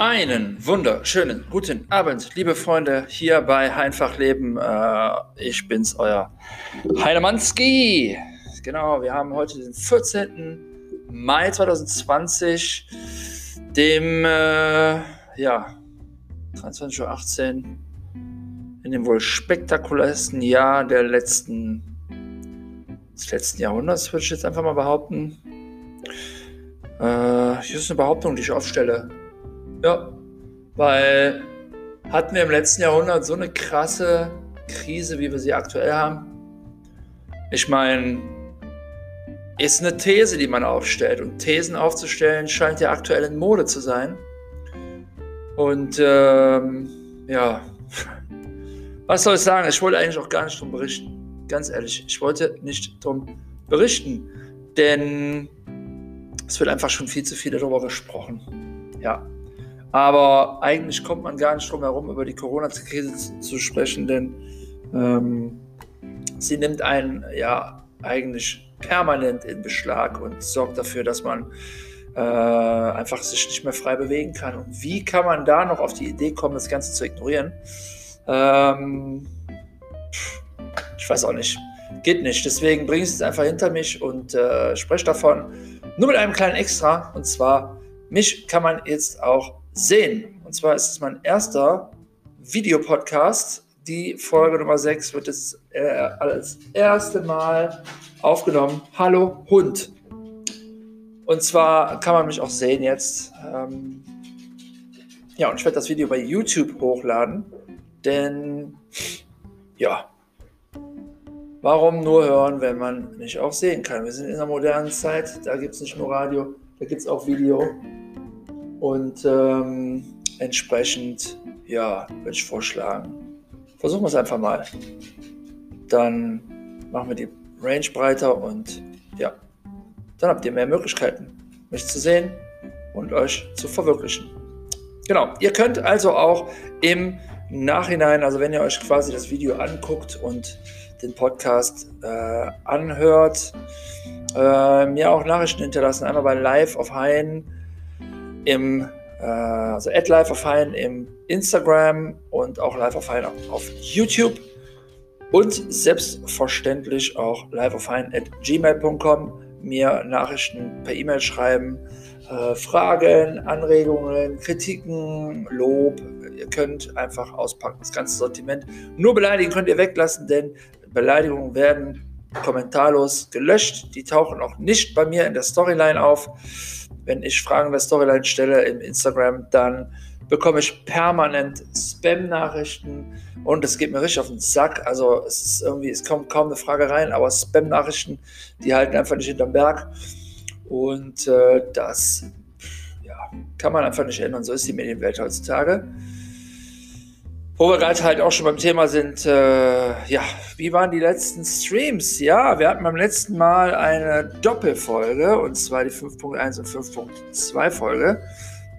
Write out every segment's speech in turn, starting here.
Einen wunderschönen guten Abend, liebe Freunde, hier bei Einfach Leben. Äh, ich bin's, euer Heinemanski. Genau, wir haben heute den 14. Mai 2020, dem, äh, ja, 23.18 Uhr, in dem wohl spektakulärsten Jahr der letzten, des letzten Jahrhunderts, würde ich jetzt einfach mal behaupten. Äh, hier ist eine Behauptung, die ich aufstelle. Ja, weil hatten wir im letzten Jahrhundert so eine krasse Krise, wie wir sie aktuell haben? Ich meine, ist eine These, die man aufstellt. Und Thesen aufzustellen scheint ja aktuell in Mode zu sein. Und ähm, ja, was soll ich sagen? Ich wollte eigentlich auch gar nicht drum berichten. Ganz ehrlich, ich wollte nicht drum berichten. Denn es wird einfach schon viel zu viel darüber gesprochen. Ja, aber eigentlich kommt man gar nicht drum herum, über die Corona-Krise zu, zu, sprechen, denn ähm, sie nimmt einen ja eigentlich permanent in Beschlag und sorgt dafür, dass man äh, einfach sich nicht mehr frei bewegen kann. Und wie kann man da noch auf die Idee kommen, das Ganze zu ignorieren? Ähm, ich weiß auch nicht. Geht nicht. Deswegen bringe ich es einfach hinter mich und äh, spreche davon. Nur mit einem kleinen Extra. Und zwar, mich kann man jetzt auch sehen. Und zwar ist es mein erster Videopodcast. Die Folge Nummer 6 wird es äh, als erste Mal aufgenommen. Hallo Hund. Und zwar kann man mich auch sehen jetzt. Ähm ja, und ich werde das Video bei YouTube hochladen. Denn, ja, warum nur hören, wenn man nicht auch sehen kann? Wir sind in einer modernen Zeit. Da gibt es nicht nur Radio, da gibt es auch Video. Und ähm, entsprechend, ja, würde ich vorschlagen, versuchen wir es einfach mal. Dann machen wir die Range breiter und ja, dann habt ihr mehr Möglichkeiten, mich zu sehen und euch zu verwirklichen. Genau, ihr könnt also auch im Nachhinein, also wenn ihr euch quasi das Video anguckt und den Podcast äh, anhört, äh, mir auch Nachrichten hinterlassen, einmal bei Live auf Hain im äh, also at live of Hein im Instagram und auch live of Hein auf YouTube und selbstverständlich auch live of Hein at gmail.com mir Nachrichten per E-Mail schreiben, äh, Fragen, Anregungen, Kritiken, Lob. Ihr könnt einfach auspacken, das ganze Sortiment. Nur beleidigen könnt ihr weglassen, denn Beleidigungen werden kommentarlos gelöscht. Die tauchen auch nicht bei mir in der Storyline auf wenn ich Fragen der Storyline stelle im Instagram, dann bekomme ich permanent Spam-Nachrichten und es geht mir richtig auf den Sack. Also es ist irgendwie, es kommt kaum eine Frage rein, aber Spam-Nachrichten, die halten einfach nicht hinterm Berg. Und äh, das ja, kann man einfach nicht ändern. So ist die Medienwelt heutzutage. Wo wir gerade halt auch schon beim Thema sind, äh, ja, wie waren die letzten Streams? Ja, wir hatten beim letzten Mal eine Doppelfolge, und zwar die 5.1 und 5.2 Folge.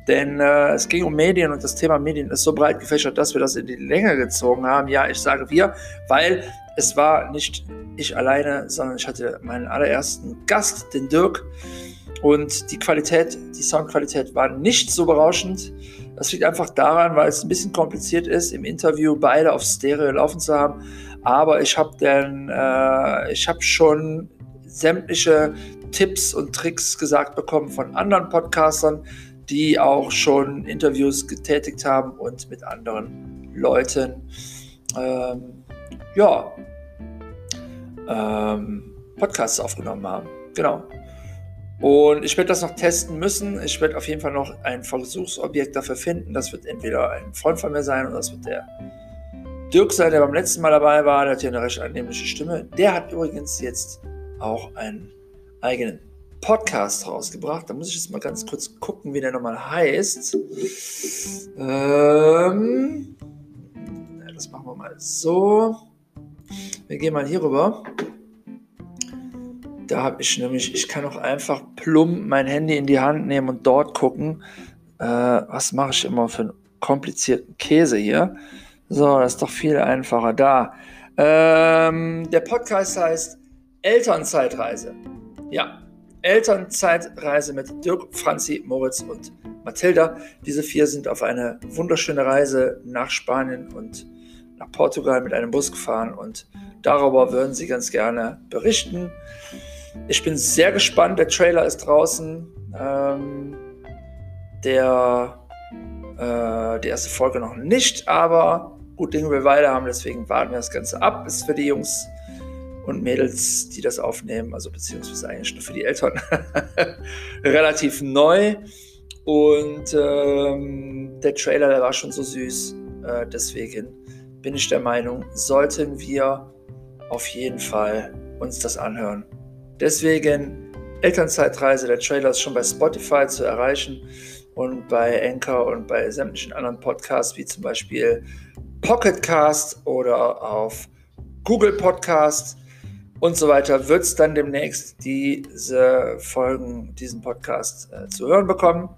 Denn äh, es ging um Medien und das Thema Medien ist so breit gefächert, dass wir das in die Länge gezogen haben. Ja, ich sage wir, weil es war nicht ich alleine, sondern ich hatte meinen allerersten Gast, den Dirk. Und die Qualität, die Soundqualität war nicht so berauschend. Das liegt einfach daran, weil es ein bisschen kompliziert ist, im Interview beide auf Stereo laufen zu haben. Aber ich habe dann, äh, ich habe schon sämtliche Tipps und Tricks gesagt bekommen von anderen Podcastern, die auch schon Interviews getätigt haben und mit anderen Leuten, ähm, ja, ähm, Podcasts aufgenommen haben. Genau. Und ich werde das noch testen müssen. Ich werde auf jeden Fall noch ein Versuchsobjekt dafür finden. Das wird entweder ein Freund von mir sein oder das wird der Dirk sein, der beim letzten Mal dabei war. Der hat hier eine recht annehmliche Stimme. Der hat übrigens jetzt auch einen eigenen Podcast rausgebracht. Da muss ich jetzt mal ganz kurz gucken, wie der nochmal heißt. Ähm, das machen wir mal so. Wir gehen mal hier rüber. Da habe ich nämlich, ich kann auch einfach plump mein Handy in die Hand nehmen und dort gucken. Äh, was mache ich immer für einen komplizierten Käse hier? So, das ist doch viel einfacher. Da. Ähm, der Podcast heißt Elternzeitreise. Ja. Elternzeitreise mit Dirk, Franzi, Moritz und Mathilda. Diese vier sind auf eine wunderschöne Reise nach Spanien und nach Portugal mit einem Bus gefahren und darüber würden sie ganz gerne berichten. Ich bin sehr gespannt. Der Trailer ist draußen. Ähm, der, äh, die erste Folge noch nicht, aber gut Dinge will weiter haben, deswegen warten wir das Ganze ab. Ist für die Jungs und Mädels, die das aufnehmen, also beziehungsweise eigentlich nur für die Eltern, relativ neu. Und ähm, der Trailer, der war schon so süß. Äh, deswegen bin ich der Meinung, sollten wir auf jeden Fall uns das anhören. Deswegen Elternzeitreise, der Trailer ist schon bei Spotify zu erreichen und bei Anchor und bei sämtlichen anderen Podcasts, wie zum Beispiel Pocketcast oder auf Google Podcast und so weiter, wird es dann demnächst diese Folgen, diesen Podcast äh, zu hören bekommen.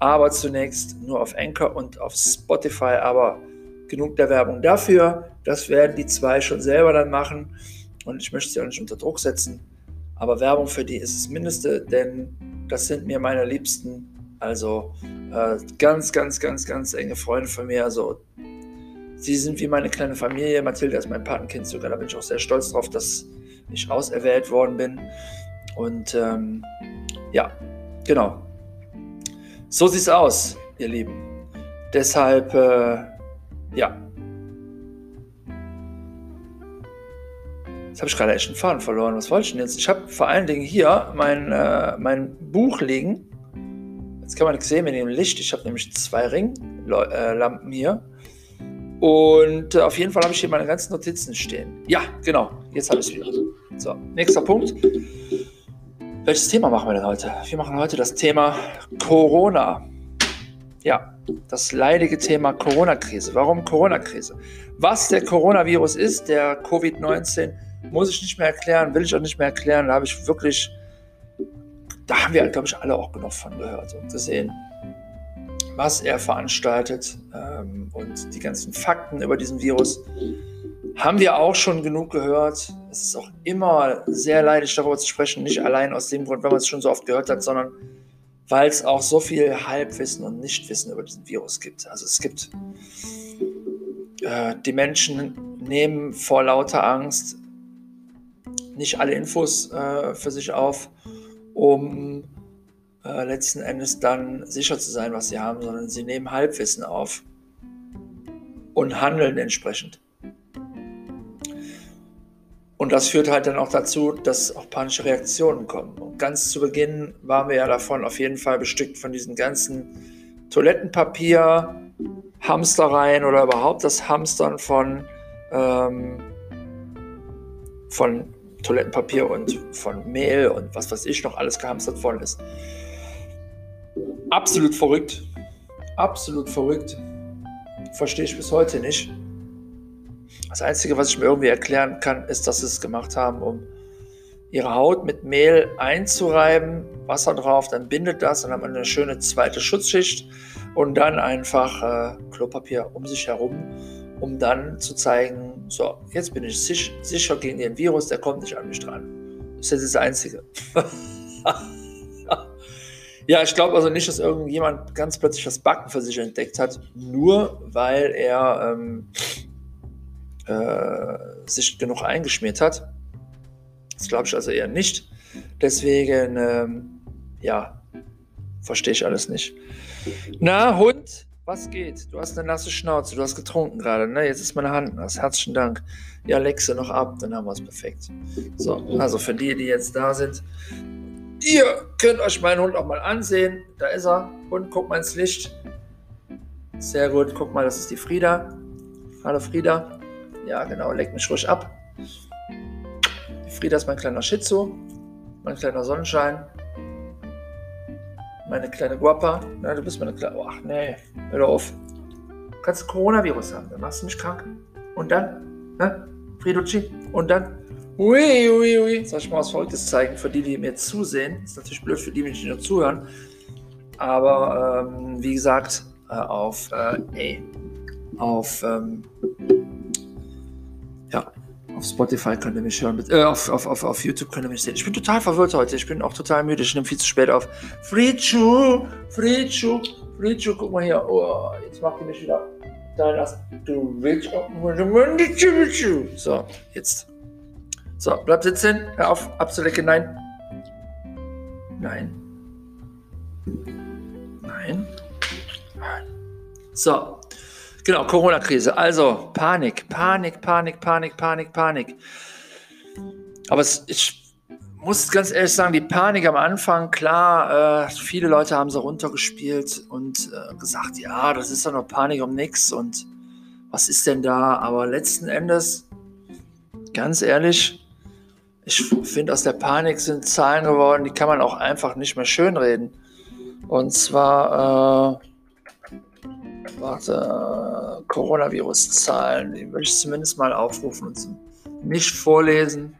Aber zunächst nur auf Anchor und auf Spotify. Aber genug der Werbung dafür. Das werden die zwei schon selber dann machen. Und ich möchte sie auch nicht unter Druck setzen. Aber Werbung für die ist das Mindeste, denn das sind mir meine Liebsten. Also äh, ganz, ganz, ganz, ganz enge Freunde von mir. Also sie sind wie meine kleine Familie. Mathilda ist mein Patenkind sogar. Da bin ich auch sehr stolz drauf, dass ich auserwählt worden bin. Und ähm, ja, genau. So sieht es aus, ihr Lieben. Deshalb, äh, ja. Jetzt habe ich gerade echt einen Faden verloren. Was wollte ich denn jetzt? Ich habe vor allen Dingen hier mein, äh, mein Buch liegen. Jetzt kann man nichts sehen mit dem Licht. Ich habe nämlich zwei Ringlampen äh, hier. Und äh, auf jeden Fall habe ich hier meine ganzen Notizen stehen. Ja, genau. Jetzt habe ich es wieder. So, nächster Punkt. Welches Thema machen wir denn heute? Wir machen heute das Thema Corona. Ja, das leidige Thema Corona-Krise. Warum Corona-Krise? Was der Coronavirus ist, der Covid-19, muss ich nicht mehr erklären, will ich auch nicht mehr erklären. Da habe ich wirklich, da haben wir, glaube ich, alle auch genug von gehört und gesehen, was er veranstaltet ähm, und die ganzen Fakten über diesen Virus haben wir auch schon genug gehört. Es ist auch immer sehr leidig, darüber zu sprechen. Nicht allein aus dem Grund, weil man es schon so oft gehört hat, sondern weil es auch so viel Halbwissen und Nichtwissen über diesen Virus gibt. Also es gibt äh, die Menschen nehmen vor lauter Angst nicht alle Infos äh, für sich auf, um äh, letzten Endes dann sicher zu sein, was sie haben, sondern sie nehmen Halbwissen auf und handeln entsprechend. Und das führt halt dann auch dazu, dass auch panische Reaktionen kommen. Und ganz zu Beginn waren wir ja davon auf jeden Fall bestückt von diesen ganzen Toilettenpapier, Hamstereien oder überhaupt das Hamstern von, ähm, von Toilettenpapier und von Mehl und was weiß ich noch alles gehamstert worden ist. Absolut verrückt. Absolut verrückt. Verstehe ich bis heute nicht. Das Einzige, was ich mir irgendwie erklären kann, ist, dass sie es gemacht haben, um ihre Haut mit Mehl einzureiben, Wasser drauf, dann bindet das, dann hat man eine schöne zweite Schutzschicht und dann einfach äh, Klopapier um sich herum, um dann zu zeigen, so, jetzt bin ich sich, sicher gegen den Virus, der kommt nicht an mich dran. Das ist das Einzige. ja, ich glaube also nicht, dass irgendjemand ganz plötzlich das Backen für sich entdeckt hat, nur weil er ähm, äh, sich genug eingeschmiert hat. Das glaube ich also eher nicht. Deswegen, ähm, ja, verstehe ich alles nicht. Na, Hund, was geht? Du hast eine nasse Schnauze, du hast getrunken gerade, ne? Jetzt ist meine Hand nass. Herzlichen Dank. Ja, Lexe noch ab, dann haben wir es perfekt. So, also für die, die jetzt da sind, ihr könnt euch meinen Hund auch mal ansehen. Da ist er. Hund, guck mal ins Licht. Sehr gut, guck mal, das ist die Frieda. Hallo Frieda. Ja, genau, leck mich ruhig ab. Frieda ist mein kleiner Shih Tzu, mein kleiner Sonnenschein, meine kleine Guapa. Na, du bist meine kleine. ach nee, hör auf. Du kannst Coronavirus haben, dann machst du mich krank. Und dann, ne? Frieducci, und dann, ui, ui, ui. Soll ich mal was Verrücktes zeigen für die, die mir zusehen? Ist natürlich blöd für die, die nicht nur zuhören. Aber ähm, wie gesagt, äh, auf, äh, ey, auf ähm, Auf Spotify könnt ihr mich hören. Äh, auf, auf, auf, auf YouTube könnt ihr mich sehen. Ich bin total verwirrt heute. Ich bin auch total müde. Ich nehme viel zu spät auf. Frichu, Frichu, Frichu. Guck mal hier. Oh, jetzt macht ihr mich wieder. Dann lass du willst So, jetzt. So, bleib sitzen. Hör auf, abzulecken. Nein. Nein. Nein. So, Genau, Corona-Krise. Also Panik, Panik, Panik, Panik, Panik, Panik. Aber es, ich muss ganz ehrlich sagen, die Panik am Anfang, klar, äh, viele Leute haben sie runtergespielt und äh, gesagt, ja, das ist doch nur Panik um nichts und was ist denn da? Aber letzten Endes, ganz ehrlich, ich finde, aus der Panik sind Zahlen geworden, die kann man auch einfach nicht mehr schönreden. Und zwar, äh, warte, Coronavirus-Zahlen, die würde ich zumindest mal aufrufen und nicht vorlesen,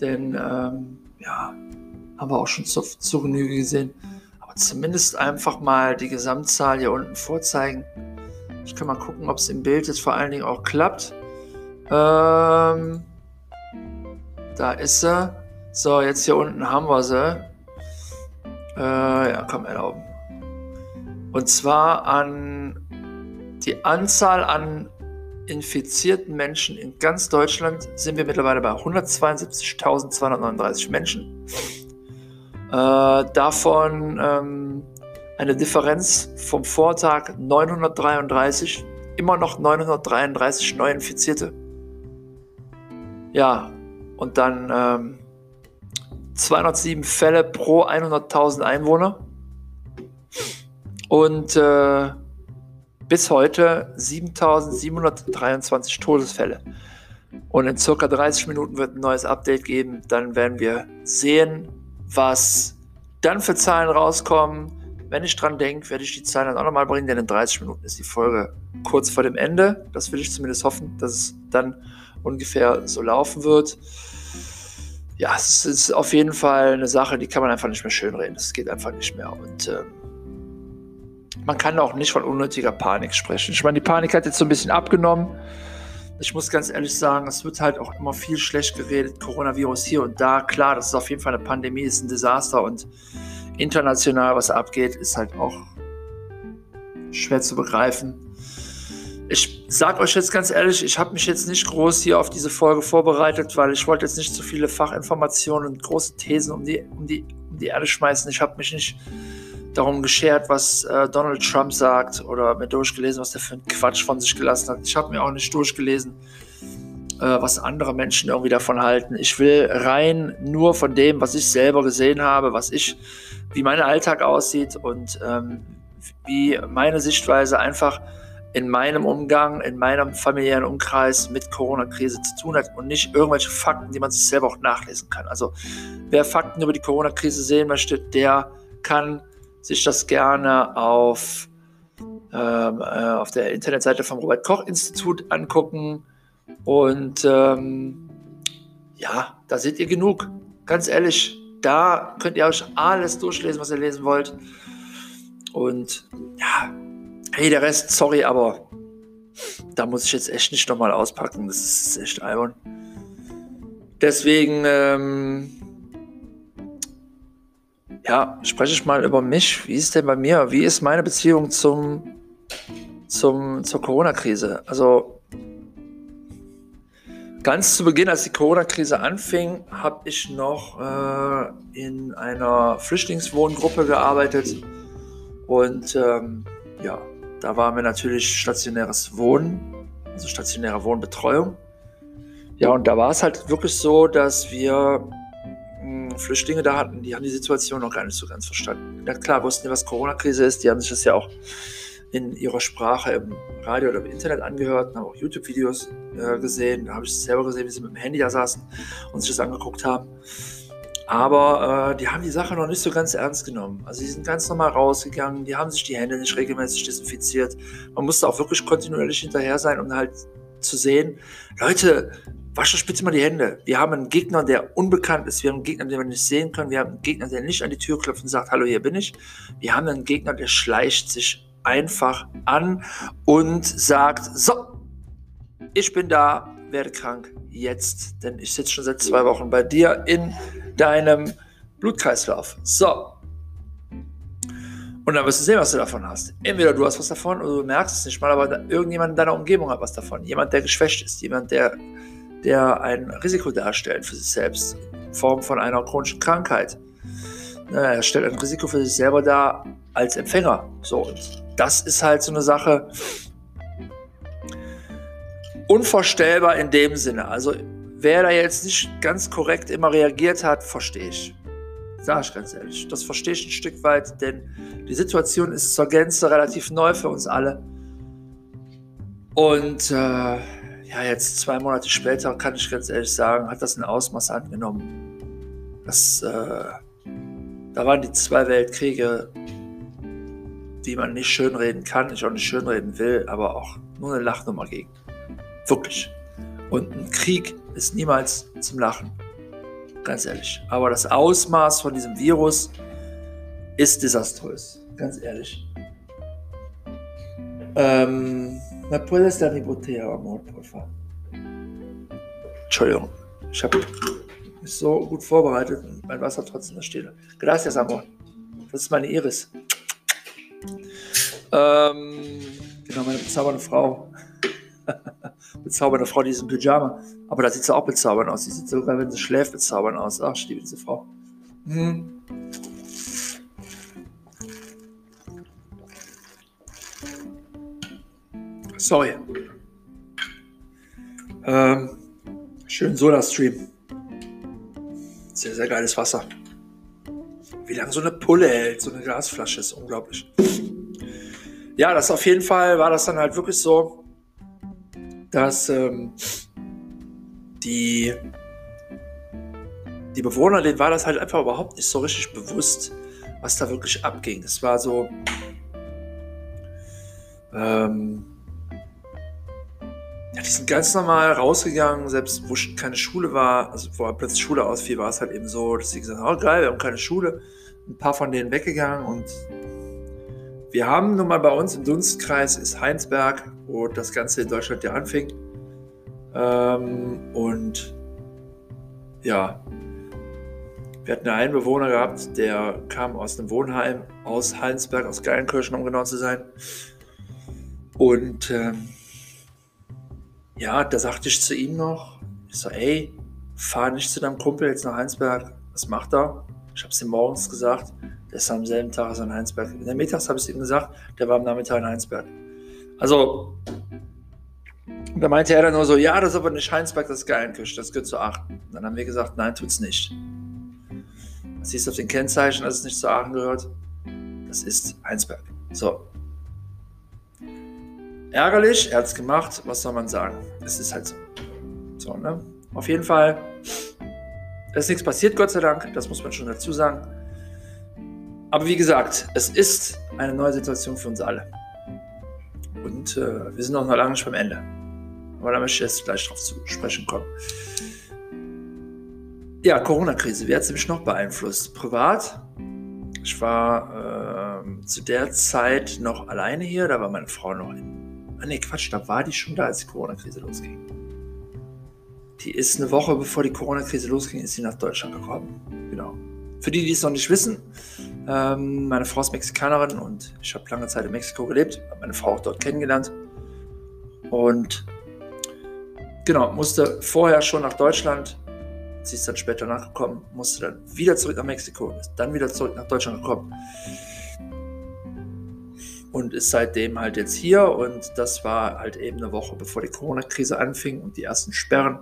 denn ähm, ja, haben wir auch schon zu, zu Genüge gesehen. Aber zumindest einfach mal die Gesamtzahl hier unten vorzeigen. Ich kann mal gucken, ob es im Bild jetzt vor allen Dingen auch klappt. Ähm, da ist sie. So, jetzt hier unten haben wir sie. Äh, ja, komm, erlauben. Und zwar an die Anzahl an infizierten Menschen in ganz Deutschland sind wir mittlerweile bei 172.239 Menschen. Äh, davon ähm, eine Differenz vom Vortag 933, immer noch 933 Neuinfizierte. Ja, und dann ähm, 207 Fälle pro 100.000 Einwohner. Und äh, bis heute 7723 Todesfälle. Und in circa 30 Minuten wird ein neues Update geben. Dann werden wir sehen, was dann für Zahlen rauskommen. Wenn ich dran denke, werde ich die Zahlen dann auch nochmal bringen, denn in 30 Minuten ist die Folge kurz vor dem Ende. Das will ich zumindest hoffen, dass es dann ungefähr so laufen wird. Ja, es ist auf jeden Fall eine Sache, die kann man einfach nicht mehr schönreden. Das geht einfach nicht mehr. Und ähm, man kann auch nicht von unnötiger Panik sprechen. Ich meine, die Panik hat jetzt so ein bisschen abgenommen. Ich muss ganz ehrlich sagen, es wird halt auch immer viel schlecht geredet. Coronavirus hier und da. Klar, das ist auf jeden Fall eine Pandemie, ist ein Desaster und international, was abgeht, ist halt auch schwer zu begreifen. Ich sage euch jetzt ganz ehrlich, ich habe mich jetzt nicht groß hier auf diese Folge vorbereitet, weil ich wollte jetzt nicht zu so viele Fachinformationen und große Thesen um die, um die, um die Erde schmeißen. Ich habe mich nicht darum geschert, was äh, Donald Trump sagt oder mir durchgelesen, was der für einen Quatsch von sich gelassen hat. Ich habe mir auch nicht durchgelesen, äh, was andere Menschen irgendwie davon halten. Ich will rein nur von dem, was ich selber gesehen habe, was ich, wie mein Alltag aussieht und ähm, wie meine Sichtweise einfach in meinem Umgang, in meinem familiären Umkreis mit Corona-Krise zu tun hat und nicht irgendwelche Fakten, die man sich selber auch nachlesen kann. Also wer Fakten über die Corona-Krise sehen möchte, der kann sich das gerne auf, ähm, äh, auf der Internetseite vom Robert Koch Institut angucken. Und ähm, ja, da seht ihr genug. Ganz ehrlich, da könnt ihr euch alles durchlesen, was ihr lesen wollt. Und ja, hey, der Rest, sorry, aber da muss ich jetzt echt nicht nochmal auspacken. Das ist echt albern. Deswegen, ähm, ja, spreche ich mal über mich. Wie ist denn bei mir? Wie ist meine Beziehung zum, zum, zur Corona-Krise? Also ganz zu Beginn, als die Corona-Krise anfing, habe ich noch äh, in einer Flüchtlingswohngruppe gearbeitet. Und ähm, ja, da waren wir natürlich stationäres Wohnen, also stationäre Wohnbetreuung. Ja, und da war es halt wirklich so, dass wir Flüchtlinge da hatten, die haben die Situation noch gar nicht so ganz verstanden. Na klar, wussten die, was Corona-Krise ist. Die haben sich das ja auch in ihrer Sprache im Radio oder im Internet angehört, haben auch YouTube-Videos äh, gesehen. Da habe ich selber gesehen, wie sie mit dem Handy da saßen und sich das angeguckt haben. Aber äh, die haben die Sache noch nicht so ganz ernst genommen. Also die sind ganz normal rausgegangen, die haben sich die Hände nicht regelmäßig desinfiziert. Man musste auch wirklich kontinuierlich hinterher sein, um halt zu sehen, Leute, wascht euch bitte mal die Hände. Wir haben einen Gegner, der unbekannt ist. Wir haben einen Gegner, den wir nicht sehen können. Wir haben einen Gegner, der nicht an die Tür klopft und sagt, hallo, hier bin ich. Wir haben einen Gegner, der schleicht sich einfach an und sagt, so, ich bin da, werde krank, jetzt, denn ich sitze schon seit zwei Wochen bei dir in deinem Blutkreislauf. So. Und dann wirst du sehen, was du davon hast. Entweder du hast was davon oder du merkst es nicht mal, aber irgendjemand in deiner Umgebung hat was davon. Jemand, der geschwächt ist, jemand, der, der ein Risiko darstellt für sich selbst in Form von einer chronischen Krankheit. Er stellt ein Risiko für sich selber dar als Empfänger. So, und das ist halt so eine Sache, unvorstellbar in dem Sinne. Also wer da jetzt nicht ganz korrekt immer reagiert hat, verstehe ich. Sag ich ganz ehrlich. Das verstehe ich ein Stück weit, denn die Situation ist zur Gänze relativ neu für uns alle. Und äh, ja, jetzt zwei Monate später kann ich ganz ehrlich sagen, hat das ein Ausmaß angenommen. Das, äh, da waren die zwei Weltkriege, die man nicht schönreden kann, ich auch nicht schönreden will, aber auch nur eine Lachnummer gegen. Wirklich. Und ein Krieg ist niemals zum Lachen. Ganz ehrlich. Aber das Ausmaß von diesem Virus ist desaströs. Ganz ehrlich. Ähm, ¿Me puedes dar mi botella, amor, por favor? Entschuldigung. Ich habe mich so gut vorbereitet und mein Wasser trotzdem da steht. Gracias, amor. Das ist meine Iris. Ähm, genau, meine bezaubernde Frau. bezaubernde Frau, die ist im Pyjama. Aber da sieht sie auch bezaubernd aus. Sie sieht sogar, wenn sie schläft, bezaubernd aus. Ach, ich liebe diese Frau. Hm. Sorry. Ähm, schön Soda-Stream. Sehr, sehr geiles Wasser. Wie lange so eine Pulle hält, so eine Glasflasche, ist unglaublich. Ja, das auf jeden Fall war das dann halt wirklich so, dass ähm, die, die Bewohner, denen war das halt einfach überhaupt nicht so richtig bewusst, was da wirklich abging. Es war so, ähm, ja, die sind ganz normal rausgegangen, selbst wo keine Schule war, also wo plötzlich Schule ausfiel, war es halt eben so, dass sie gesagt haben, oh geil, wir haben keine Schule. Ein paar von denen weggegangen und wir haben nun mal bei uns im Dunstkreis ist Heinsberg, wo das Ganze in Deutschland ja anfing. Ähm, und ja, wir hatten einen Bewohner gehabt, der kam aus einem Wohnheim aus Heinsberg, aus Geilenkirchen, um genau zu sein. Und ähm, ja, da sagte ich zu ihm noch, ich so, ey, fahr nicht zu deinem Kumpel jetzt nach Heinsberg. Was macht er? Ich habe es ihm morgens gesagt. Der ist am selben Tag in Heinsberg. In der Mittags habe ich es ihm gesagt, der war am Nachmittag in Heinsberg. Also, da meinte er dann nur so, ja, das ist aber nicht Heinsberg, das ist Geilenkirch, das gehört zu Aachen. Und dann haben wir gesagt, nein, tut's nicht. Das siehst auf den Kennzeichen, dass es nicht zu Aachen gehört. Das ist Heinsberg. So. Ärgerlich, er hat es gemacht, was soll man sagen? Es ist halt so. So, ne? Auf jeden Fall, ist nichts passiert, Gott sei Dank, das muss man schon dazu sagen. Aber wie gesagt, es ist eine neue Situation für uns alle. Und äh, wir sind auch noch lange nicht beim Ende. Aber da möchte ich jetzt gleich drauf zu sprechen kommen. Ja, Corona-Krise, wie hat sie mich noch beeinflusst? Privat, ich war äh, zu der Zeit noch alleine hier, da war meine Frau noch in. Ah, nee, Quatsch, da war die schon da, als die Corona-Krise losging. Die ist eine Woche bevor die Corona-Krise losging, ist sie nach Deutschland gekommen. Genau. Für die, die es noch nicht wissen, ähm, meine Frau ist Mexikanerin und ich habe lange Zeit in Mexiko gelebt, habe meine Frau auch dort kennengelernt. Und genau, musste vorher schon nach Deutschland, sie ist dann später nachgekommen, musste dann wieder zurück nach Mexiko, ist dann wieder zurück nach Deutschland gekommen. Und ist seitdem halt jetzt hier und das war halt eben eine Woche bevor die Corona-Krise anfing und die ersten Sperren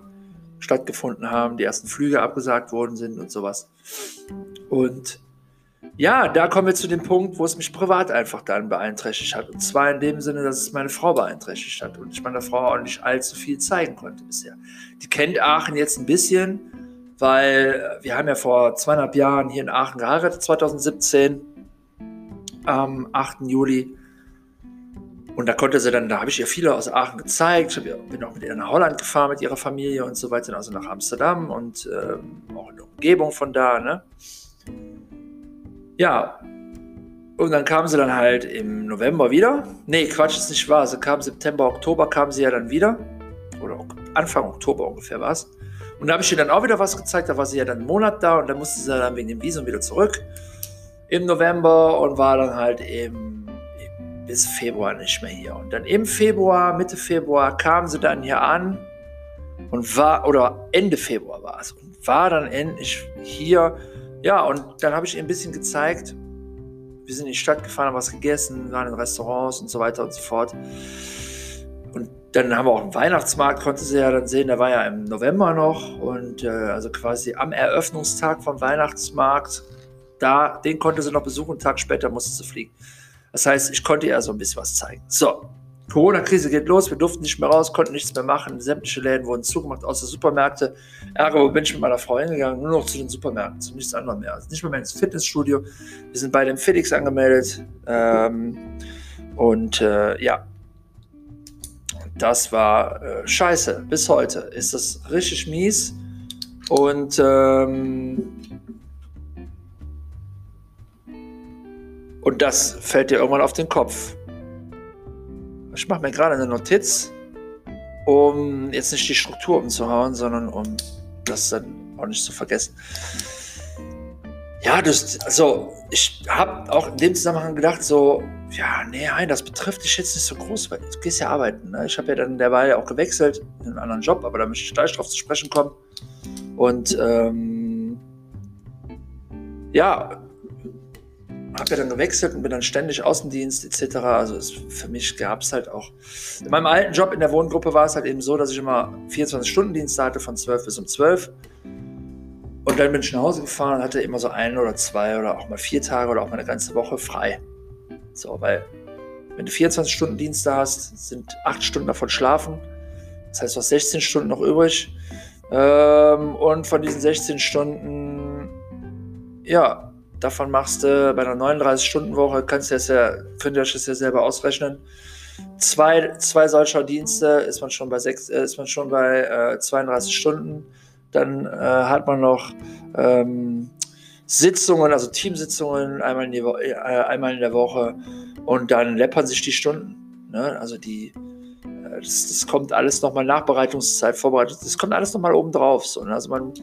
stattgefunden haben, die ersten Flüge abgesagt worden sind und sowas. Und ja, da kommen wir zu dem Punkt, wo es mich privat einfach dann beeinträchtigt hat. Und zwar in dem Sinne, dass es meine Frau beeinträchtigt hat und ich meiner Frau auch nicht allzu viel zeigen konnte bisher. Die kennt Aachen jetzt ein bisschen, weil wir haben ja vor zweieinhalb Jahren hier in Aachen geheiratet, 2017, am 8. Juli. Und da konnte sie dann, da habe ich ihr viele aus Aachen gezeigt. Ich bin auch mit ihr nach Holland gefahren mit ihrer Familie und so weiter, also nach Amsterdam und ähm, auch in der Umgebung von da. Ne? Ja, und dann kam sie dann halt im November wieder. Nee, Quatsch, ist nicht wahr. Sie kam September, Oktober kam sie ja dann wieder. Oder Anfang Oktober ungefähr war es. Und da habe ich ihr dann auch wieder was gezeigt, da war sie ja dann einen Monat da und dann musste sie dann wegen dem Visum wieder zurück im November und war dann halt eben bis Februar nicht mehr hier. Und dann im Februar, Mitte Februar kam sie dann hier an und war, oder Ende Februar war es, und war dann endlich hier. Ja, und dann habe ich ihr ein bisschen gezeigt. Wir sind in die Stadt gefahren, haben was gegessen, waren in Restaurants und so weiter und so fort. Und dann haben wir auch einen Weihnachtsmarkt, konnte sie ja dann sehen, der war ja im November noch und äh, also quasi am Eröffnungstag vom Weihnachtsmarkt, da, den konnte sie noch besuchen, einen Tag später musste sie fliegen. Das heißt, ich konnte ihr also ein bisschen was zeigen. So, Corona-Krise geht los, wir durften nicht mehr raus, konnten nichts mehr machen, sämtliche Läden wurden zugemacht, außer Supermärkte. Ergo bin ich mit meiner Freundin gegangen, nur noch zu den Supermärkten, zu nichts anderem mehr. Also nicht mehr, mehr ins Fitnessstudio. Wir sind beide im FedEx angemeldet. Ähm, und äh, ja, das war äh, scheiße. Bis heute ist das richtig mies. Und ähm, und das fällt dir irgendwann auf den Kopf. Ich mache mir gerade eine Notiz, um jetzt nicht die Struktur umzuhauen, sondern um das dann auch nicht zu vergessen. Ja, das, also ich habe auch in dem Zusammenhang gedacht, so, ja, nee, nein, das betrifft dich jetzt nicht so groß, weil du gehst ja arbeiten. Ne? Ich habe ja dann derweil auch gewechselt in einen anderen Job, aber da möchte ich gleich drauf zu sprechen kommen. Und ähm, ja, habe ja dann gewechselt und bin dann ständig Außendienst etc. Also es, für mich gab es halt auch. In meinem alten Job in der Wohngruppe war es halt eben so, dass ich immer 24-Stunden-Dienst hatte von 12 bis um 12 und dann bin ich nach Hause gefahren und hatte immer so ein oder zwei oder auch mal vier Tage oder auch mal eine ganze Woche frei. So, weil wenn du 24 Stunden Dienste hast, sind acht Stunden davon schlafen. Das heißt, du hast 16 Stunden noch übrig. Ähm, und von diesen 16 Stunden, ja, davon machst du bei einer 39-Stunden-Woche, kannst du das ja, könnt ihr euch das ja selber ausrechnen. Zwei, zwei solcher Dienste ist man schon bei, sechs, äh, ist man schon bei äh, 32 Stunden. Dann äh, hat man noch ähm, Sitzungen, also Teamsitzungen einmal in, die äh, einmal in der Woche und dann läppern sich die Stunden. Ne? Also die, äh, das, das, kommt alles nochmal Nachbereitungszeit, Vorbereitung, das kommt alles nochmal oben drauf. So, ne? Also man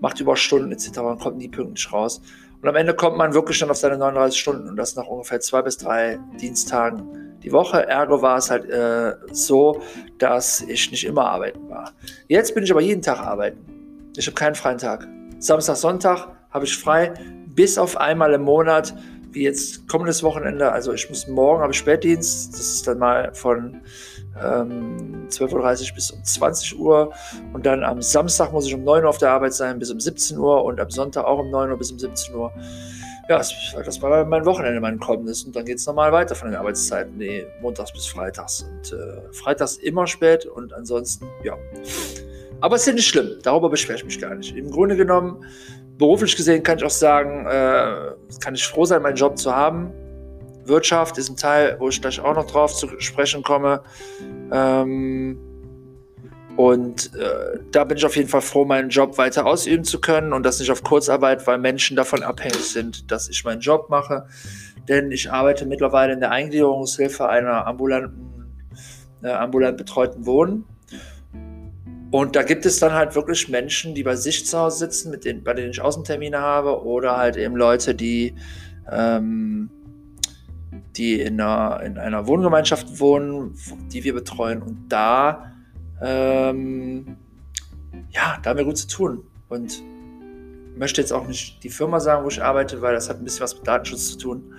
macht Überstunden etc. Man kommt nie pünktlich raus. Und am Ende kommt man wirklich dann auf seine 39 Stunden und das nach ungefähr zwei bis drei Diensttagen die Woche. Ergo war es halt äh, so, dass ich nicht immer arbeiten war. Jetzt bin ich aber jeden Tag arbeiten. Ich habe keinen freien Tag. Samstag, Sonntag habe ich frei, bis auf einmal im Monat, jetzt kommendes Wochenende. Also ich muss morgen habe ich Spätdienst, das ist dann mal von ähm, 12.30 Uhr bis um 20 Uhr. Und dann am Samstag muss ich um 9 Uhr auf der Arbeit sein bis um 17 Uhr und am Sonntag auch um 9 Uhr bis um 17 Uhr. Ja, das, war mein Wochenende, mein kommendes. Und dann geht es normal weiter von den Arbeitszeiten. Nee, montags bis freitags. Und äh, freitags immer spät und ansonsten, ja. Aber es ist ja nicht schlimm, darüber beschwere ich mich gar nicht. Im Grunde genommen, beruflich gesehen kann ich auch sagen, äh, kann ich froh sein, meinen Job zu haben. Wirtschaft ist ein Teil, wo ich gleich auch noch drauf zu sprechen komme. Ähm, und äh, da bin ich auf jeden Fall froh, meinen Job weiter ausüben zu können und das nicht auf Kurzarbeit, weil Menschen davon abhängig sind, dass ich meinen Job mache. Denn ich arbeite mittlerweile in der Eingliederungshilfe einer ambulanten, äh, ambulant betreuten Wohnen. Und da gibt es dann halt wirklich Menschen, die bei sich zu Hause sitzen, mit denen, bei denen ich Außentermine habe, oder halt eben Leute, die, ähm, die in einer, in einer Wohngemeinschaft wohnen, die wir betreuen. Und da, ähm, ja, da haben wir gut zu tun. Und möchte jetzt auch nicht die Firma sagen, wo ich arbeite, weil das hat ein bisschen was mit Datenschutz zu tun.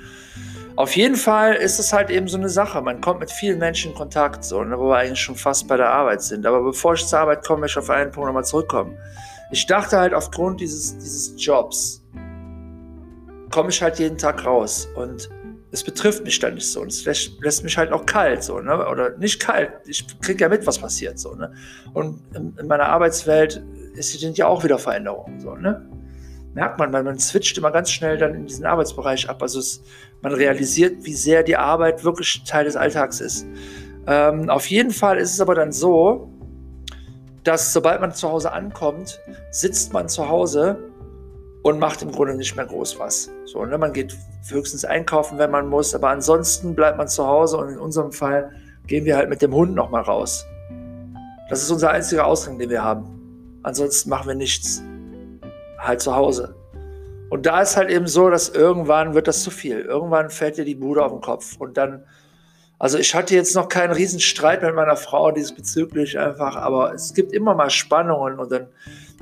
Auf jeden Fall ist es halt eben so eine Sache. Man kommt mit vielen Menschen in Kontakt, so, ne, wo wir eigentlich schon fast bei der Arbeit sind. Aber bevor ich zur Arbeit komme, möchte ich auf einen Punkt nochmal zurückkommen. Ich dachte halt, aufgrund dieses, dieses Jobs komme ich halt jeden Tag raus und es betrifft mich dann nicht so. Und es lässt, lässt mich halt auch kalt, so, ne? Oder nicht kalt. Ich kriege ja mit, was passiert, so, ne? Und in, in meiner Arbeitswelt sind ja auch wieder Veränderungen, so, ne? Merkt man, weil man switcht immer ganz schnell dann in diesen Arbeitsbereich ab. Also es, man realisiert, wie sehr die Arbeit wirklich Teil des Alltags ist. Ähm, auf jeden Fall ist es aber dann so, dass sobald man zu Hause ankommt, sitzt man zu Hause und macht im Grunde nicht mehr groß was. So, ne? Man geht höchstens einkaufen, wenn man muss, aber ansonsten bleibt man zu Hause und in unserem Fall gehen wir halt mit dem Hund nochmal raus. Das ist unser einziger Ausgang, den wir haben. Ansonsten machen wir nichts. Halt zu Hause. Und da ist halt eben so, dass irgendwann wird das zu viel. Irgendwann fällt dir die Bude auf den Kopf. Und dann, also ich hatte jetzt noch keinen riesen Streit mit meiner Frau diesbezüglich einfach, aber es gibt immer mal Spannungen und dann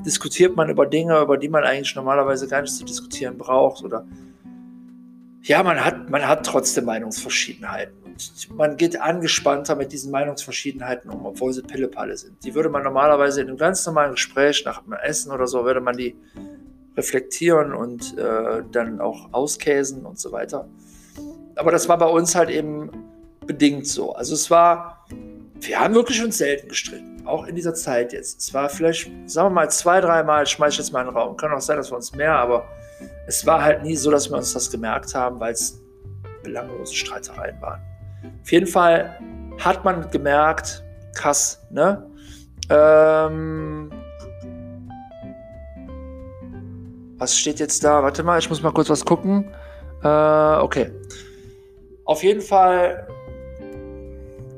diskutiert man über Dinge, über die man eigentlich normalerweise gar nicht zu diskutieren braucht. Oder ja, man hat, man hat trotzdem Meinungsverschiedenheiten. Und man geht angespannter mit diesen Meinungsverschiedenheiten um, obwohl sie Pillepalle sind. Die würde man normalerweise in einem ganz normalen Gespräch nach dem Essen oder so, würde man die reflektieren und äh, dann auch auskäsen und so weiter. Aber das war bei uns halt eben bedingt so. Also es war, wir haben wirklich uns selten gestritten, auch in dieser Zeit jetzt. Es war vielleicht, sagen wir mal, zwei, dreimal, ich schmeiße jetzt mal in den Raum. Kann auch sein, dass wir uns mehr, aber es war halt nie so, dass wir uns das gemerkt haben, weil es belanglose Streitereien waren. Auf jeden Fall hat man gemerkt, krass, ne? Ähm, Was steht jetzt da? Warte mal, ich muss mal kurz was gucken. Äh, okay. Auf jeden Fall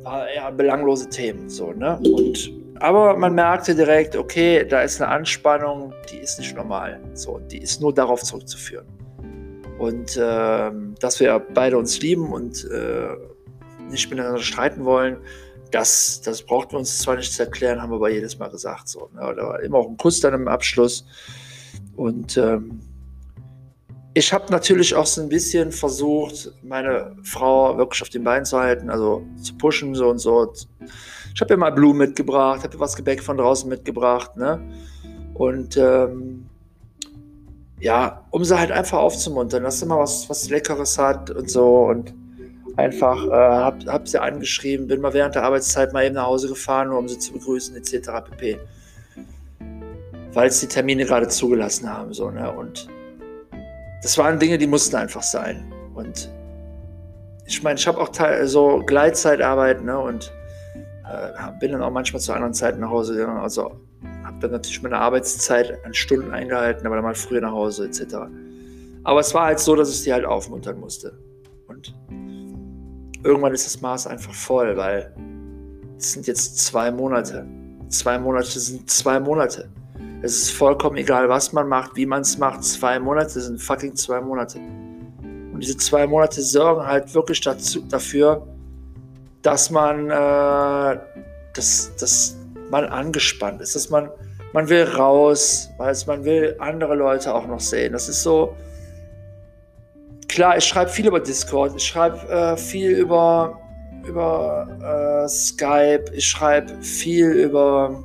war eher belanglose Themen so, ne? Und aber man merkte direkt, okay, da ist eine Anspannung, die ist nicht normal. So, die ist nur darauf zurückzuführen. Und äh, dass wir beide uns lieben und äh, nicht miteinander streiten wollen, das, das braucht man uns zwar nicht zu erklären, haben wir aber jedes Mal gesagt. So, ne? Da war immer auch ein Kuss dann im Abschluss. Und ähm, ich habe natürlich auch so ein bisschen versucht, meine Frau wirklich auf den Beinen zu halten, also zu pushen so und so. Ich habe ihr mal Blumen mitgebracht, habe ihr was Gebäck von draußen mitgebracht, ne? Und ähm, ja, um sie halt einfach aufzumuntern, dass sie mal was, was Leckeres hat und so und einfach äh, hab, hab sie angeschrieben, bin mal während der Arbeitszeit mal eben nach Hause gefahren, um sie zu begrüßen etc. pp weil es die Termine gerade zugelassen haben. So, ne? Und das waren Dinge, die mussten einfach sein. Und ich meine, ich habe auch so Gleitzeitarbeit ne? und äh, bin dann auch manchmal zu anderen Zeiten nach Hause gegangen. Also habe dann natürlich meine Arbeitszeit an Stunden eingehalten, aber dann mal früher nach Hause etc. Aber es war halt so, dass ich die halt aufmuntern musste. Und irgendwann ist das Maß einfach voll, weil es sind jetzt zwei Monate. Zwei Monate sind zwei Monate. Es ist vollkommen egal, was man macht, wie man es macht. Zwei Monate sind fucking zwei Monate. Und diese zwei Monate sorgen halt wirklich dazu, dafür, dass man, äh, dass, dass man angespannt ist, dass man, man will raus, weil man will andere Leute auch noch sehen. Das ist so, klar, ich schreibe viel über Discord, ich schreibe äh, viel über, über äh, Skype, ich schreibe viel über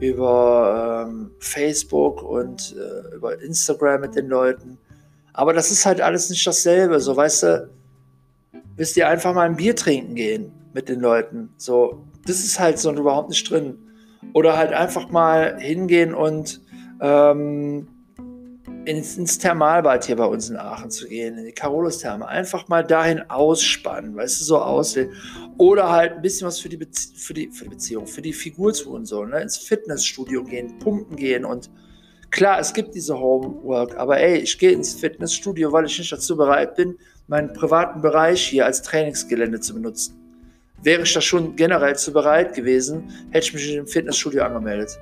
über ähm, Facebook und äh, über Instagram mit den Leuten. Aber das ist halt alles nicht dasselbe. So, weißt du, wisst ihr einfach mal ein Bier trinken gehen mit den Leuten. So, das ist halt so überhaupt nicht drin. Oder halt einfach mal hingehen und ähm, ins, ins, Thermalbad hier bei uns in Aachen zu gehen, in die Carolus-Therme. Einfach mal dahin ausspannen, weißt du, so aussehen. Oder halt ein bisschen was für die, Bezie für die, für die Beziehung, für die Figur tun, so, ne? ins Fitnessstudio gehen, pumpen gehen und klar, es gibt diese Homework, aber ey, ich gehe ins Fitnessstudio, weil ich nicht dazu bereit bin, meinen privaten Bereich hier als Trainingsgelände zu benutzen. Wäre ich da schon generell zu bereit gewesen, hätte ich mich in dem Fitnessstudio angemeldet.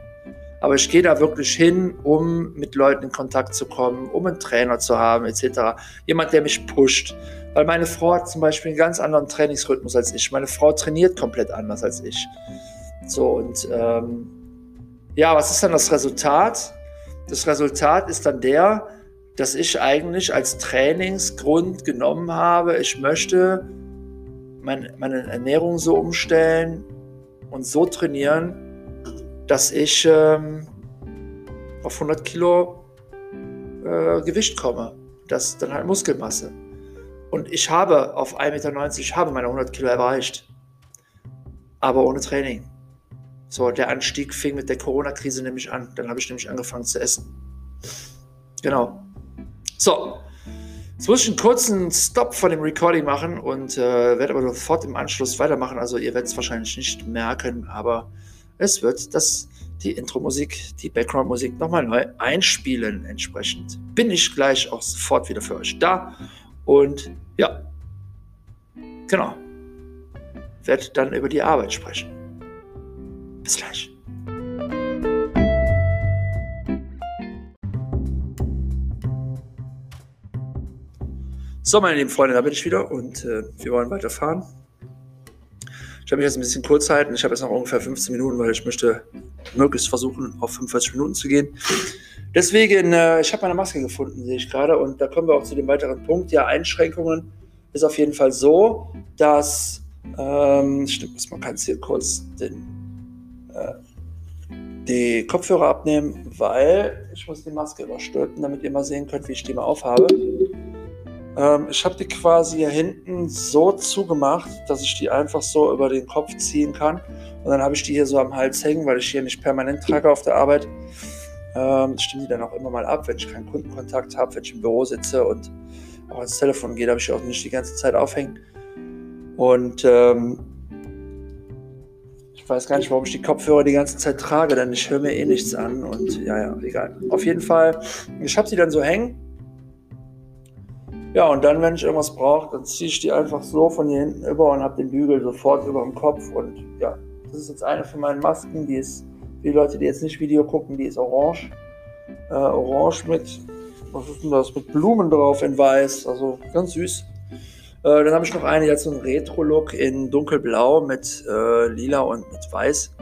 Aber ich gehe da wirklich hin, um mit Leuten in Kontakt zu kommen, um einen Trainer zu haben, etc. Jemand, der mich pusht. Weil meine Frau hat zum Beispiel einen ganz anderen Trainingsrhythmus als ich. Meine Frau trainiert komplett anders als ich. So, und ähm, ja, was ist dann das Resultat? Das Resultat ist dann der, dass ich eigentlich als Trainingsgrund genommen habe, ich möchte meine, meine Ernährung so umstellen und so trainieren, dass ich ähm, auf 100 Kilo äh, Gewicht komme. Das ist dann halt Muskelmasse. Und ich habe auf 1,90 Meter, ich habe meine 100 Kilo erreicht. Aber ohne Training. So, der Anstieg fing mit der Corona-Krise nämlich an. Dann habe ich nämlich angefangen zu essen. Genau. So, jetzt muss ich einen kurzen Stop von dem Recording machen und äh, werde aber sofort im Anschluss weitermachen. Also ihr werdet es wahrscheinlich nicht merken, aber es wird das, die Intro-Musik, die Background-Musik nochmal neu einspielen. Entsprechend bin ich gleich auch sofort wieder für euch da. Und ja, genau, werde dann über die Arbeit sprechen. Bis gleich. So, meine lieben Freunde, da bin ich wieder und äh, wir wollen weiterfahren. Ich habe mich jetzt ein bisschen kurz halten. Ich habe jetzt noch ungefähr 15 Minuten, weil ich möchte möglichst versuchen, auf 45 Minuten zu gehen. Deswegen, äh, ich habe meine Maske gefunden, sehe ich gerade. Und da kommen wir auch zu dem weiteren Punkt. Ja, Einschränkungen ist auf jeden Fall so, dass, ähm, stimmt, man kann hier kurz den, äh, die Kopfhörer abnehmen, weil ich muss die Maske überstülpen, damit ihr mal sehen könnt, wie ich die mal aufhabe. Ähm, ich habe die quasi hier hinten so zugemacht, dass ich die einfach so über den Kopf ziehen kann. Und dann habe ich die hier so am Hals hängen, weil ich hier nicht permanent trage auf der Arbeit. Ähm, stimme die dann auch immer mal ab, wenn ich keinen Kundenkontakt habe, wenn ich im Büro sitze und auch ans Telefon gehe, habe ich auch nicht die ganze Zeit aufhängen. Und ähm, ich weiß gar nicht, warum ich die Kopfhörer die ganze Zeit trage, denn ich höre mir eh nichts an. Und ja, ja, egal. Auf jeden Fall, ich habe sie dann so hängen ja, und dann, wenn ich irgendwas brauche, dann ziehe ich die einfach so von hier hinten über und habe den Bügel sofort über dem Kopf. Und ja, das ist jetzt eine von meinen Masken. Die ist, für die Leute, die jetzt nicht Video gucken, die ist orange. Äh, orange mit, was ist denn das, mit Blumen drauf in weiß. Also ganz süß. Äh, dann habe ich noch eine, hat so einen Retro-Look in dunkelblau mit äh, lila und mit weiß.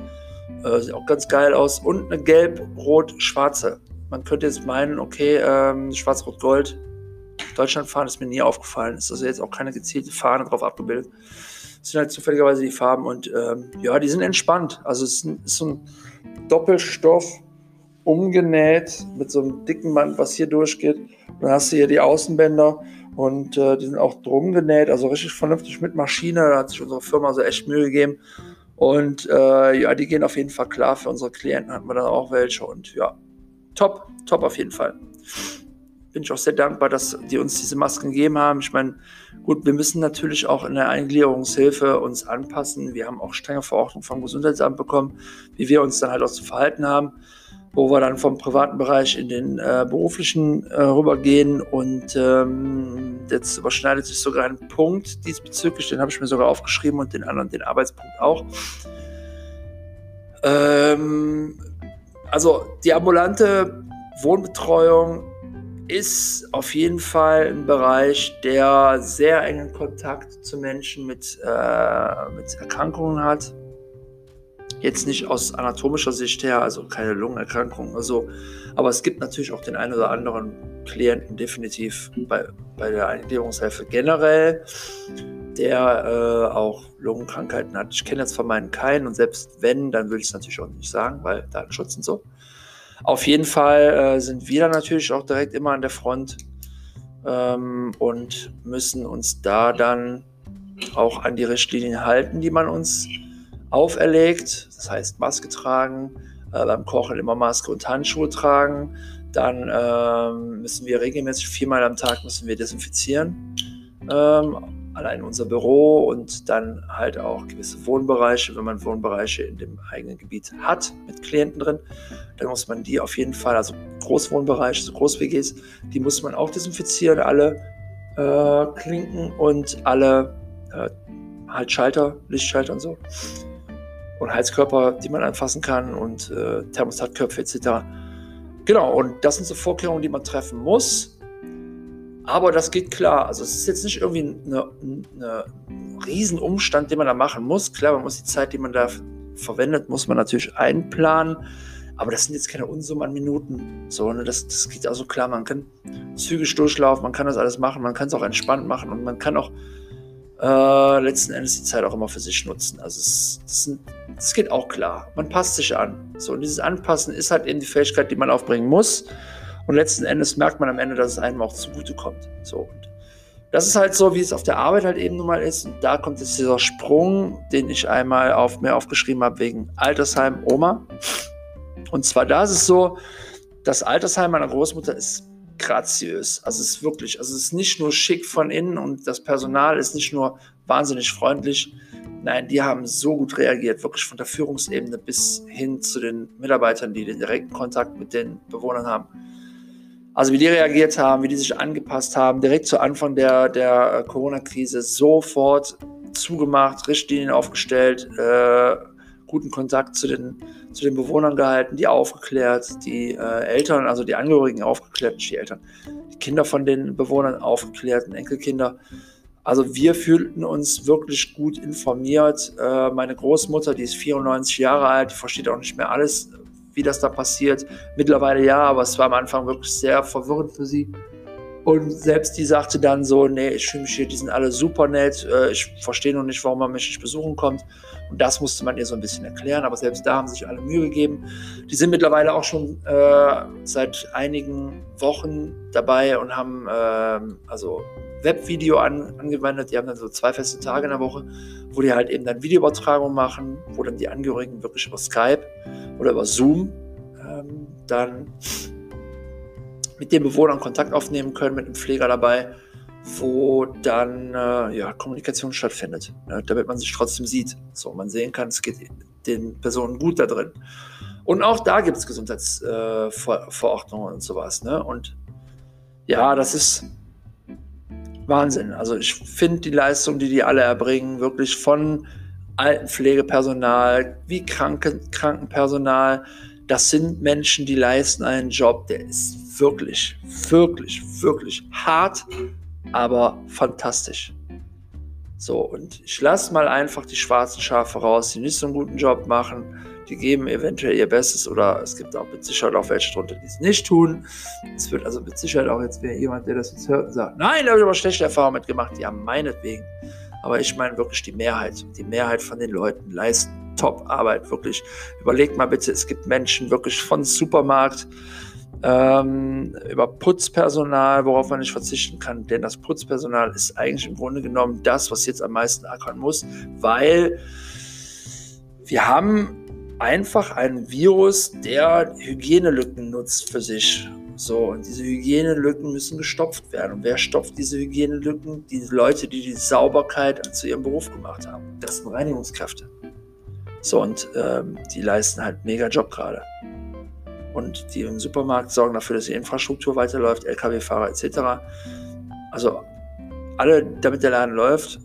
Äh, sieht auch ganz geil aus. Und eine gelb-rot-schwarze. Man könnte jetzt meinen, okay, ähm, schwarz-rot-gold Deutschland fahren ist mir nie aufgefallen. Ist also jetzt auch keine gezielte Fahne drauf abgebildet. Das sind halt zufälligerweise die Farben und ähm, ja, die sind entspannt. Also es ist, ein, ist ein Doppelstoff umgenäht mit so einem dicken Band, was hier durchgeht. Dann hast du hier die Außenbänder und äh, die sind auch drum genäht, also richtig vernünftig mit Maschine. Da hat sich unsere Firma so echt Mühe gegeben. Und äh, ja, die gehen auf jeden Fall klar. Für unsere Klienten hatten wir dann auch welche und ja, top, top auf jeden Fall bin ich auch sehr dankbar, dass die uns diese Masken gegeben haben. Ich meine, gut, wir müssen natürlich auch in der Eingliederungshilfe uns anpassen. Wir haben auch strenge Verordnungen vom Gesundheitsamt bekommen, wie wir uns dann halt auch zu verhalten haben, wo wir dann vom privaten Bereich in den äh, beruflichen äh, rübergehen. Und ähm, jetzt überschneidet sich sogar ein Punkt diesbezüglich, den habe ich mir sogar aufgeschrieben und den anderen, den Arbeitspunkt auch. Ähm, also die ambulante Wohnbetreuung ist auf jeden Fall ein Bereich, der sehr engen Kontakt zu Menschen mit, äh, mit Erkrankungen hat. Jetzt nicht aus anatomischer Sicht her, also keine Lungenerkrankung oder so, aber es gibt natürlich auch den einen oder anderen Klienten definitiv bei, bei der Eingliederungshilfe generell, der äh, auch Lungenkrankheiten hat. Ich kenne jetzt von meinen keinen und selbst wenn, dann würde ich es natürlich auch nicht sagen, weil Datenschutz und so. Auf jeden Fall äh, sind wir dann natürlich auch direkt immer an der Front ähm, und müssen uns da dann auch an die Richtlinien halten, die man uns auferlegt. Das heißt, Maske tragen, äh, beim Kochen immer Maske und Handschuhe tragen. Dann ähm, müssen wir regelmäßig viermal am Tag müssen wir desinfizieren. Ähm, allein unser Büro und dann halt auch gewisse Wohnbereiche. Wenn man Wohnbereiche in dem eigenen Gebiet hat mit Klienten drin, dann muss man die auf jeden Fall, also Großwohnbereiche, so Groß-WGs, die muss man auch desinfizieren, alle äh, Klinken und alle äh, halt Schalter, Lichtschalter und so. Und Heizkörper, die man anfassen kann und äh, Thermostatköpfe etc. Genau, und das sind so Vorkehrungen, die man treffen muss aber das geht klar. Also es ist jetzt nicht irgendwie ein Riesenumstand, den man da machen muss. Klar, man muss die Zeit, die man da verwendet, muss man natürlich einplanen. Aber das sind jetzt keine Unsummen an Minuten. So, ne? das, das geht also klar. Man kann zügig durchlaufen, man kann das alles machen, man kann es auch entspannt machen und man kann auch äh, letzten Endes die Zeit auch immer für sich nutzen. Also es, das, sind, das geht auch klar. Man passt sich an. So, und dieses Anpassen ist halt eben die Fähigkeit, die man aufbringen muss. Und letzten Endes merkt man am Ende, dass es einem auch zugutekommt. So, und das ist halt so, wie es auf der Arbeit halt eben nun mal ist. Und da kommt jetzt dieser Sprung, den ich einmal auf mir aufgeschrieben habe wegen Altersheim Oma. Und zwar da ist es so, das Altersheim meiner Großmutter ist graziös. Also es ist wirklich, also es ist nicht nur schick von innen und das Personal ist nicht nur wahnsinnig freundlich. Nein, die haben so gut reagiert, wirklich von der Führungsebene bis hin zu den Mitarbeitern, die den direkten Kontakt mit den Bewohnern haben. Also wie die reagiert haben, wie die sich angepasst haben, direkt zu Anfang der, der äh, Corona-Krise sofort zugemacht, Richtlinien aufgestellt, äh, guten Kontakt zu den, zu den Bewohnern gehalten, die aufgeklärt, die äh, Eltern, also die Angehörigen aufgeklärt, nicht die Eltern, die Kinder von den Bewohnern aufgeklärt, Enkelkinder. Also wir fühlten uns wirklich gut informiert. Äh, meine Großmutter, die ist 94 Jahre alt, die versteht auch nicht mehr alles, wie das da passiert. Mittlerweile ja, aber es war am Anfang wirklich sehr verwirrend für sie. Und selbst die sagte dann so, nee, ich fühle mich hier, die sind alle super nett, äh, ich verstehe noch nicht, warum man mich nicht besuchen kommt. Und das musste man ihr so ein bisschen erklären, aber selbst da haben sich alle Mühe gegeben. Die sind mittlerweile auch schon äh, seit einigen Wochen dabei und haben äh, also Webvideo an, angewendet. Die haben dann so zwei feste Tage in der Woche, wo die halt eben dann Videoübertragung machen, wo dann die Angehörigen wirklich über Skype oder über Zoom ähm, dann mit den Bewohnern Kontakt aufnehmen können, mit einem Pfleger dabei, wo dann äh, ja, Kommunikation stattfindet, ne, damit man sich trotzdem sieht. So, man sehen kann, es geht den Personen gut da drin. Und auch da gibt es Gesundheitsverordnungen äh, und sowas. Ne? Und ja, das ist Wahnsinn. Also ich finde die Leistung, die die alle erbringen, wirklich von Altenpflegepersonal wie Kranken, Krankenpersonal, das sind Menschen, die leisten einen Job, der ist wirklich, wirklich, wirklich hart, aber fantastisch. So, und ich lasse mal einfach die schwarzen Schafe raus, die nicht so einen guten Job machen. Die geben eventuell ihr Bestes oder es gibt auch mit Sicherheit auch welche drunter, die es nicht tun. Es wird also mit Sicherheit auch jetzt wieder jemand, der das jetzt hört und sagt, nein, da habe ich aber schlechte Erfahrungen mitgemacht. Ja, meinetwegen. Aber ich meine wirklich die Mehrheit. Die Mehrheit von den Leuten leisten Top-Arbeit, wirklich. Überlegt mal bitte, es gibt Menschen wirklich von Supermarkt ähm, über Putzpersonal, worauf man nicht verzichten kann, denn das Putzpersonal ist eigentlich im Grunde genommen das, was jetzt am meisten ackern muss, weil wir haben einfach einen Virus, der Hygienelücken nutzt für sich. So, und diese Hygienelücken müssen gestopft werden. Und wer stopft diese Hygienelücken? Die Leute, die die Sauberkeit zu ihrem Beruf gemacht haben. Das sind Reinigungskräfte. So, und ähm, die leisten halt mega Job gerade und die im Supermarkt sorgen dafür, dass die Infrastruktur weiterläuft, Lkw-Fahrer etc. Also alle, damit der Laden läuft,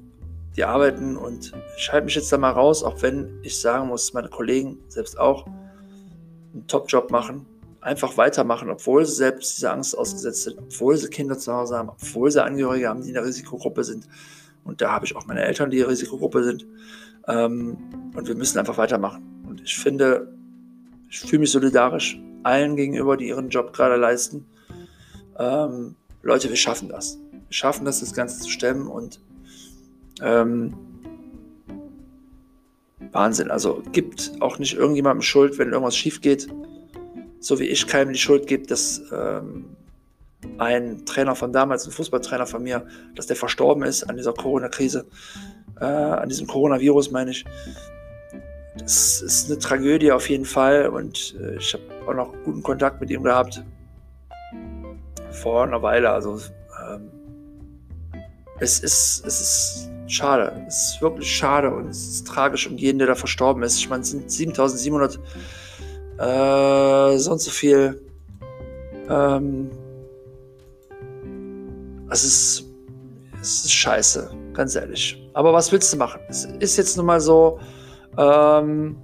die arbeiten und ich halte mich jetzt da mal raus, auch wenn ich sagen muss, meine Kollegen selbst auch einen Top-Job machen, einfach weitermachen, obwohl sie selbst diese Angst ausgesetzt sind, obwohl sie Kinder zu Hause haben, obwohl sie Angehörige haben, die in der Risikogruppe sind. Und da habe ich auch meine Eltern, die in der Risikogruppe sind. Ähm, und wir müssen einfach weitermachen. Und ich finde, ich fühle mich solidarisch allen gegenüber, die ihren Job gerade leisten. Ähm, Leute, wir schaffen das. Wir schaffen das, das Ganze zu stemmen und ähm, Wahnsinn. Also gibt auch nicht irgendjemandem Schuld, wenn irgendwas schief geht. So wie ich keinem die Schuld gebe, dass ähm, ein Trainer von damals, ein Fußballtrainer von mir, dass der verstorben ist an dieser Corona-Krise, äh, an diesem Coronavirus, meine ich. Das ist eine Tragödie auf jeden Fall und äh, ich habe auch noch guten Kontakt mit ihm gehabt. Vor einer Weile. Also ähm, es, ist, es ist schade. Es ist wirklich schade und es ist tragisch um jeden, der da verstorben ist. Ich meine, es sind 7700 äh, sonst so viel. Ähm, es ist, es ist scheiße, ganz ehrlich. Aber was willst du machen? Es ist jetzt nun mal so, ähm,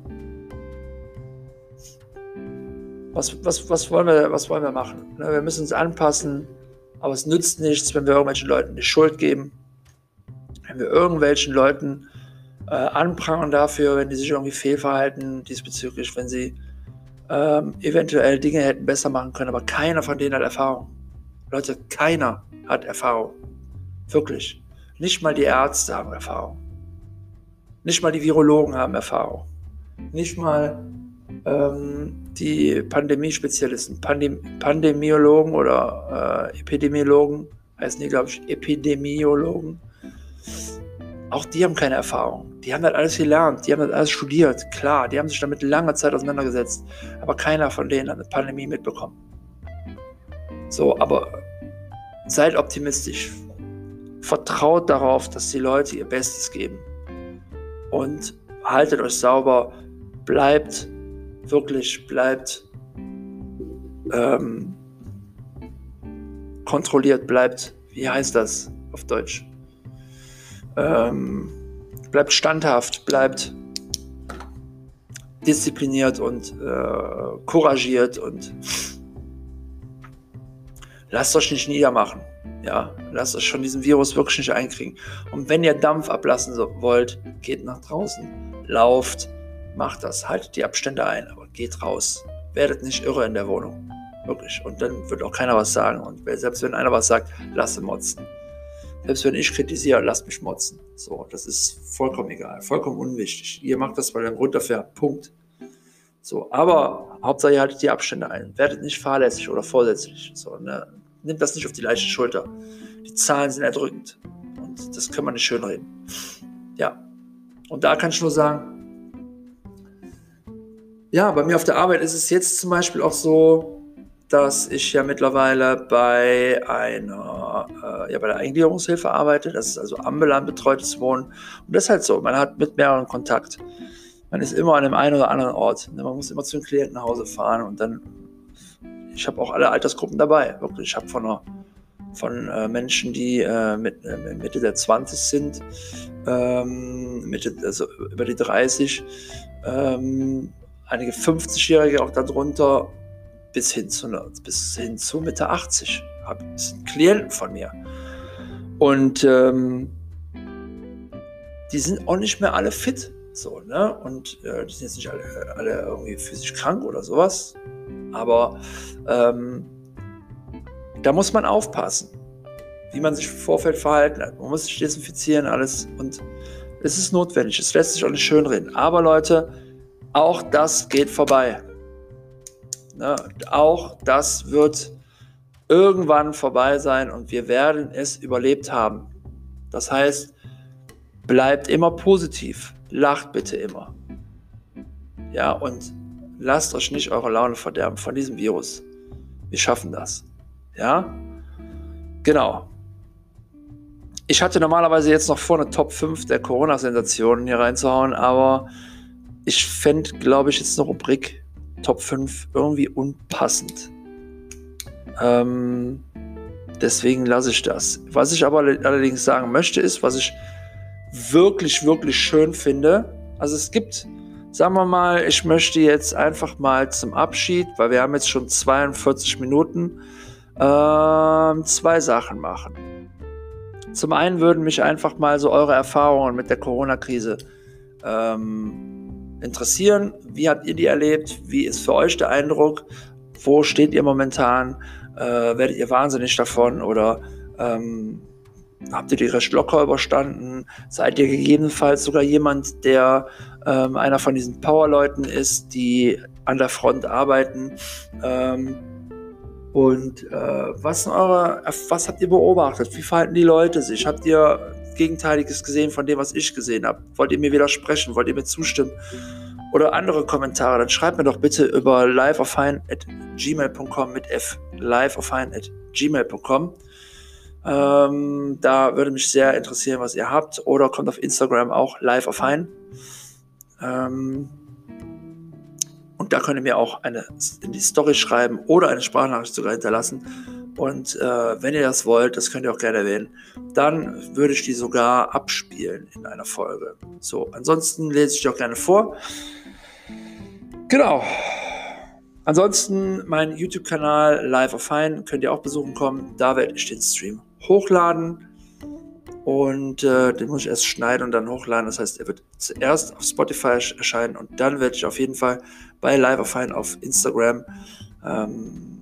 was, was, was, wollen wir, was wollen wir machen? Ne, wir müssen uns anpassen, aber es nützt nichts, wenn wir irgendwelchen Leuten die Schuld geben. Wenn wir irgendwelchen Leuten äh, anprangern dafür, wenn die sich irgendwie fehlverhalten diesbezüglich, wenn sie ähm, eventuell Dinge hätten besser machen können, aber keiner von denen hat Erfahrung. Leute, keiner hat Erfahrung. Wirklich. Nicht mal die Ärzte haben Erfahrung. Nicht mal die Virologen haben Erfahrung. Nicht mal ähm, die Pandemiespezialisten, Pandem Pandemiologen oder äh, Epidemiologen, heißen die, glaube ich, Epidemiologen. Auch die haben keine Erfahrung. Die haben das alles gelernt, die haben das alles studiert. Klar, die haben sich damit lange Zeit auseinandergesetzt. Aber keiner von denen hat eine Pandemie mitbekommen. So, aber seid optimistisch. Vertraut darauf, dass die Leute ihr Bestes geben und haltet euch sauber, bleibt wirklich, bleibt ähm, kontrolliert, bleibt, wie heißt das auf Deutsch? Ähm, bleibt standhaft, bleibt diszipliniert und äh, couragiert und lasst euch nicht niedermachen. Ja, lasst euch schon diesen Virus wirklich nicht einkriegen. Und wenn ihr Dampf ablassen wollt, geht nach draußen, lauft, macht das, haltet die Abstände ein, aber geht raus. Werdet nicht irre in der Wohnung. Wirklich. Und dann wird auch keiner was sagen. Und selbst wenn einer was sagt, lasst motzen. Selbst wenn ich kritisiere, lasst mich motzen. So, das ist vollkommen egal, vollkommen unwichtig. Ihr macht das, weil ihr einen Grund dafür habt. Punkt. So, aber Hauptsache ihr haltet die Abstände ein. Werdet nicht fahrlässig oder vorsätzlich. So, ne? Nehmt das nicht auf die leichte Schulter. Die Zahlen sind erdrückend. Und das kann man nicht schönreden. Ja. Und da kann ich nur sagen, ja, bei mir auf der Arbeit ist es jetzt zum Beispiel auch so, dass ich ja mittlerweile bei einer, äh, ja, bei der Eingliederungshilfe arbeite. Das ist also ambulant betreutes Wohnen. Und das ist halt so, man hat mit mehreren Kontakt. Man ist immer an dem einen oder anderen Ort. Man muss immer zu den Klienten nach Hause fahren und dann, ich habe auch alle Altersgruppen dabei. Wirklich, ich habe von einer von äh, Menschen, die äh, mit, äh, Mitte der 20 sind, ähm, Mitte, also über die 30, ähm, einige 50-Jährige auch darunter, bis hin zu, bis hin zu Mitte 80. Das sind Klienten von mir. Und ähm, die sind auch nicht mehr alle fit. So, ne? Und äh, die sind jetzt nicht alle, alle irgendwie physisch krank oder sowas. Aber ähm, da muss man aufpassen, wie man sich im Vorfeld verhalten hat. Man muss sich desinfizieren, alles. Und es ist notwendig. Es lässt sich auch nicht schönreden. Aber Leute, auch das geht vorbei. Ne? Auch das wird irgendwann vorbei sein und wir werden es überlebt haben. Das heißt, bleibt immer positiv, lacht bitte immer. Ja, und lasst euch nicht eure Laune verderben von diesem Virus. Wir schaffen das. Ja? Genau. Ich hatte normalerweise jetzt noch vor, eine Top 5 der Corona-Sensationen hier reinzuhauen, aber ich fände, glaube ich, jetzt eine Rubrik Top 5 irgendwie unpassend. Ähm, deswegen lasse ich das. Was ich aber allerdings sagen möchte, ist, was ich wirklich, wirklich schön finde. Also es gibt, sagen wir mal, ich möchte jetzt einfach mal zum Abschied, weil wir haben jetzt schon 42 Minuten, ähm, zwei Sachen machen. Zum einen würden mich einfach mal so eure Erfahrungen mit der Corona-Krise ähm, interessieren. Wie habt ihr die erlebt? Wie ist für euch der Eindruck? Wo steht ihr momentan? Äh, werdet ihr wahnsinnig davon oder ähm, habt ihr die recht locker überstanden? Seid ihr gegebenenfalls sogar jemand, der ähm, einer von diesen Powerleuten ist, die an der Front arbeiten? Ähm, und äh, was, eure, was habt ihr beobachtet? Wie verhalten die Leute sich? Habt ihr Gegenteiliges gesehen von dem, was ich gesehen habe? Wollt ihr mir widersprechen? Wollt ihr mir zustimmen? Oder andere Kommentare? Dann schreibt mir doch bitte über liveofhine.gmail.com mit F. liveofhine.gmail.com. Ähm, da würde mich sehr interessieren, was ihr habt. Oder kommt auf Instagram auch liveofhine. Ähm, und da könnt ihr mir auch eine in die Story schreiben oder eine Sprachnachricht sogar hinterlassen und äh, wenn ihr das wollt, das könnt ihr auch gerne erwähnen, dann würde ich die sogar abspielen in einer Folge. So, ansonsten lese ich die auch gerne vor. Genau. Ansonsten mein YouTube-Kanal Live of Fine könnt ihr auch besuchen kommen. Da werde ich den Stream hochladen. Und äh, den muss ich erst schneiden und dann hochladen. Das heißt, er wird zuerst auf Spotify erscheinen und dann werde ich auf jeden Fall bei Live Fine auf Instagram ähm,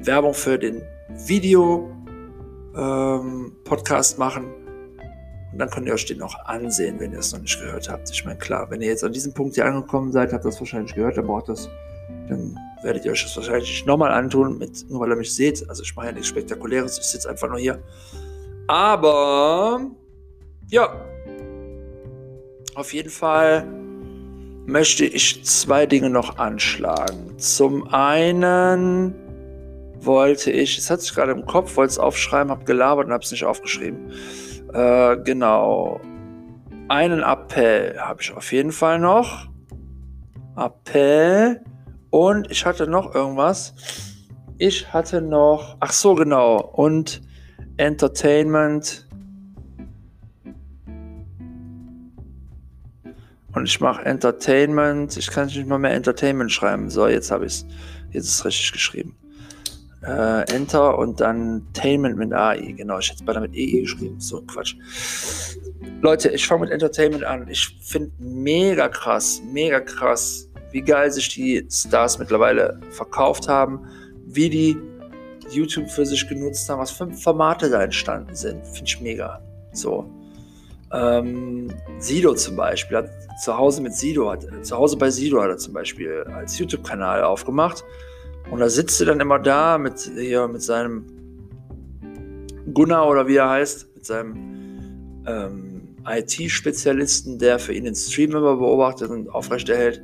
Werbung für den Video-Podcast ähm, machen. Und dann könnt ihr euch den auch ansehen, wenn ihr es noch nicht gehört habt. Ich meine, klar, wenn ihr jetzt an diesem Punkt hier angekommen seid, habt ihr das wahrscheinlich gehört, dann braucht das, dann werdet ihr euch das wahrscheinlich nochmal antun, mit, nur weil ihr mich seht. Also ich mache ja nichts Spektakuläres, ich sitze einfach nur hier. Aber ja, auf jeden Fall möchte ich zwei Dinge noch anschlagen. Zum einen wollte ich, es hat sich gerade im Kopf, wollte es aufschreiben, habe gelabert und habe es nicht aufgeschrieben. Äh, genau. Einen Appell habe ich auf jeden Fall noch. Appell. Und ich hatte noch irgendwas. Ich hatte noch, ach so, genau. Und Entertainment. Und ich mache Entertainment. Ich kann nicht mal mehr Entertainment schreiben. So, jetzt habe ich es. Jetzt ist es richtig geschrieben. Äh, Enter und dann Tainment mit AI. Genau, ich hätte es beinahe mit EE geschrieben. So Quatsch. Leute, ich fange mit Entertainment an. Ich finde mega krass, mega krass, wie geil sich die Stars mittlerweile verkauft haben, wie die YouTube für sich genutzt haben, was für Formate da entstanden sind. Finde ich mega. So. Ähm, Sido zum Beispiel hat zu Hause mit Sido, hat, zu Hause bei Sido hat er zum Beispiel als YouTube-Kanal aufgemacht. Und da sitzt er dann immer da mit, hier, mit seinem Gunnar oder wie er heißt, mit seinem ähm, IT-Spezialisten, der für ihn den Stream immer beobachtet und aufrechterhält.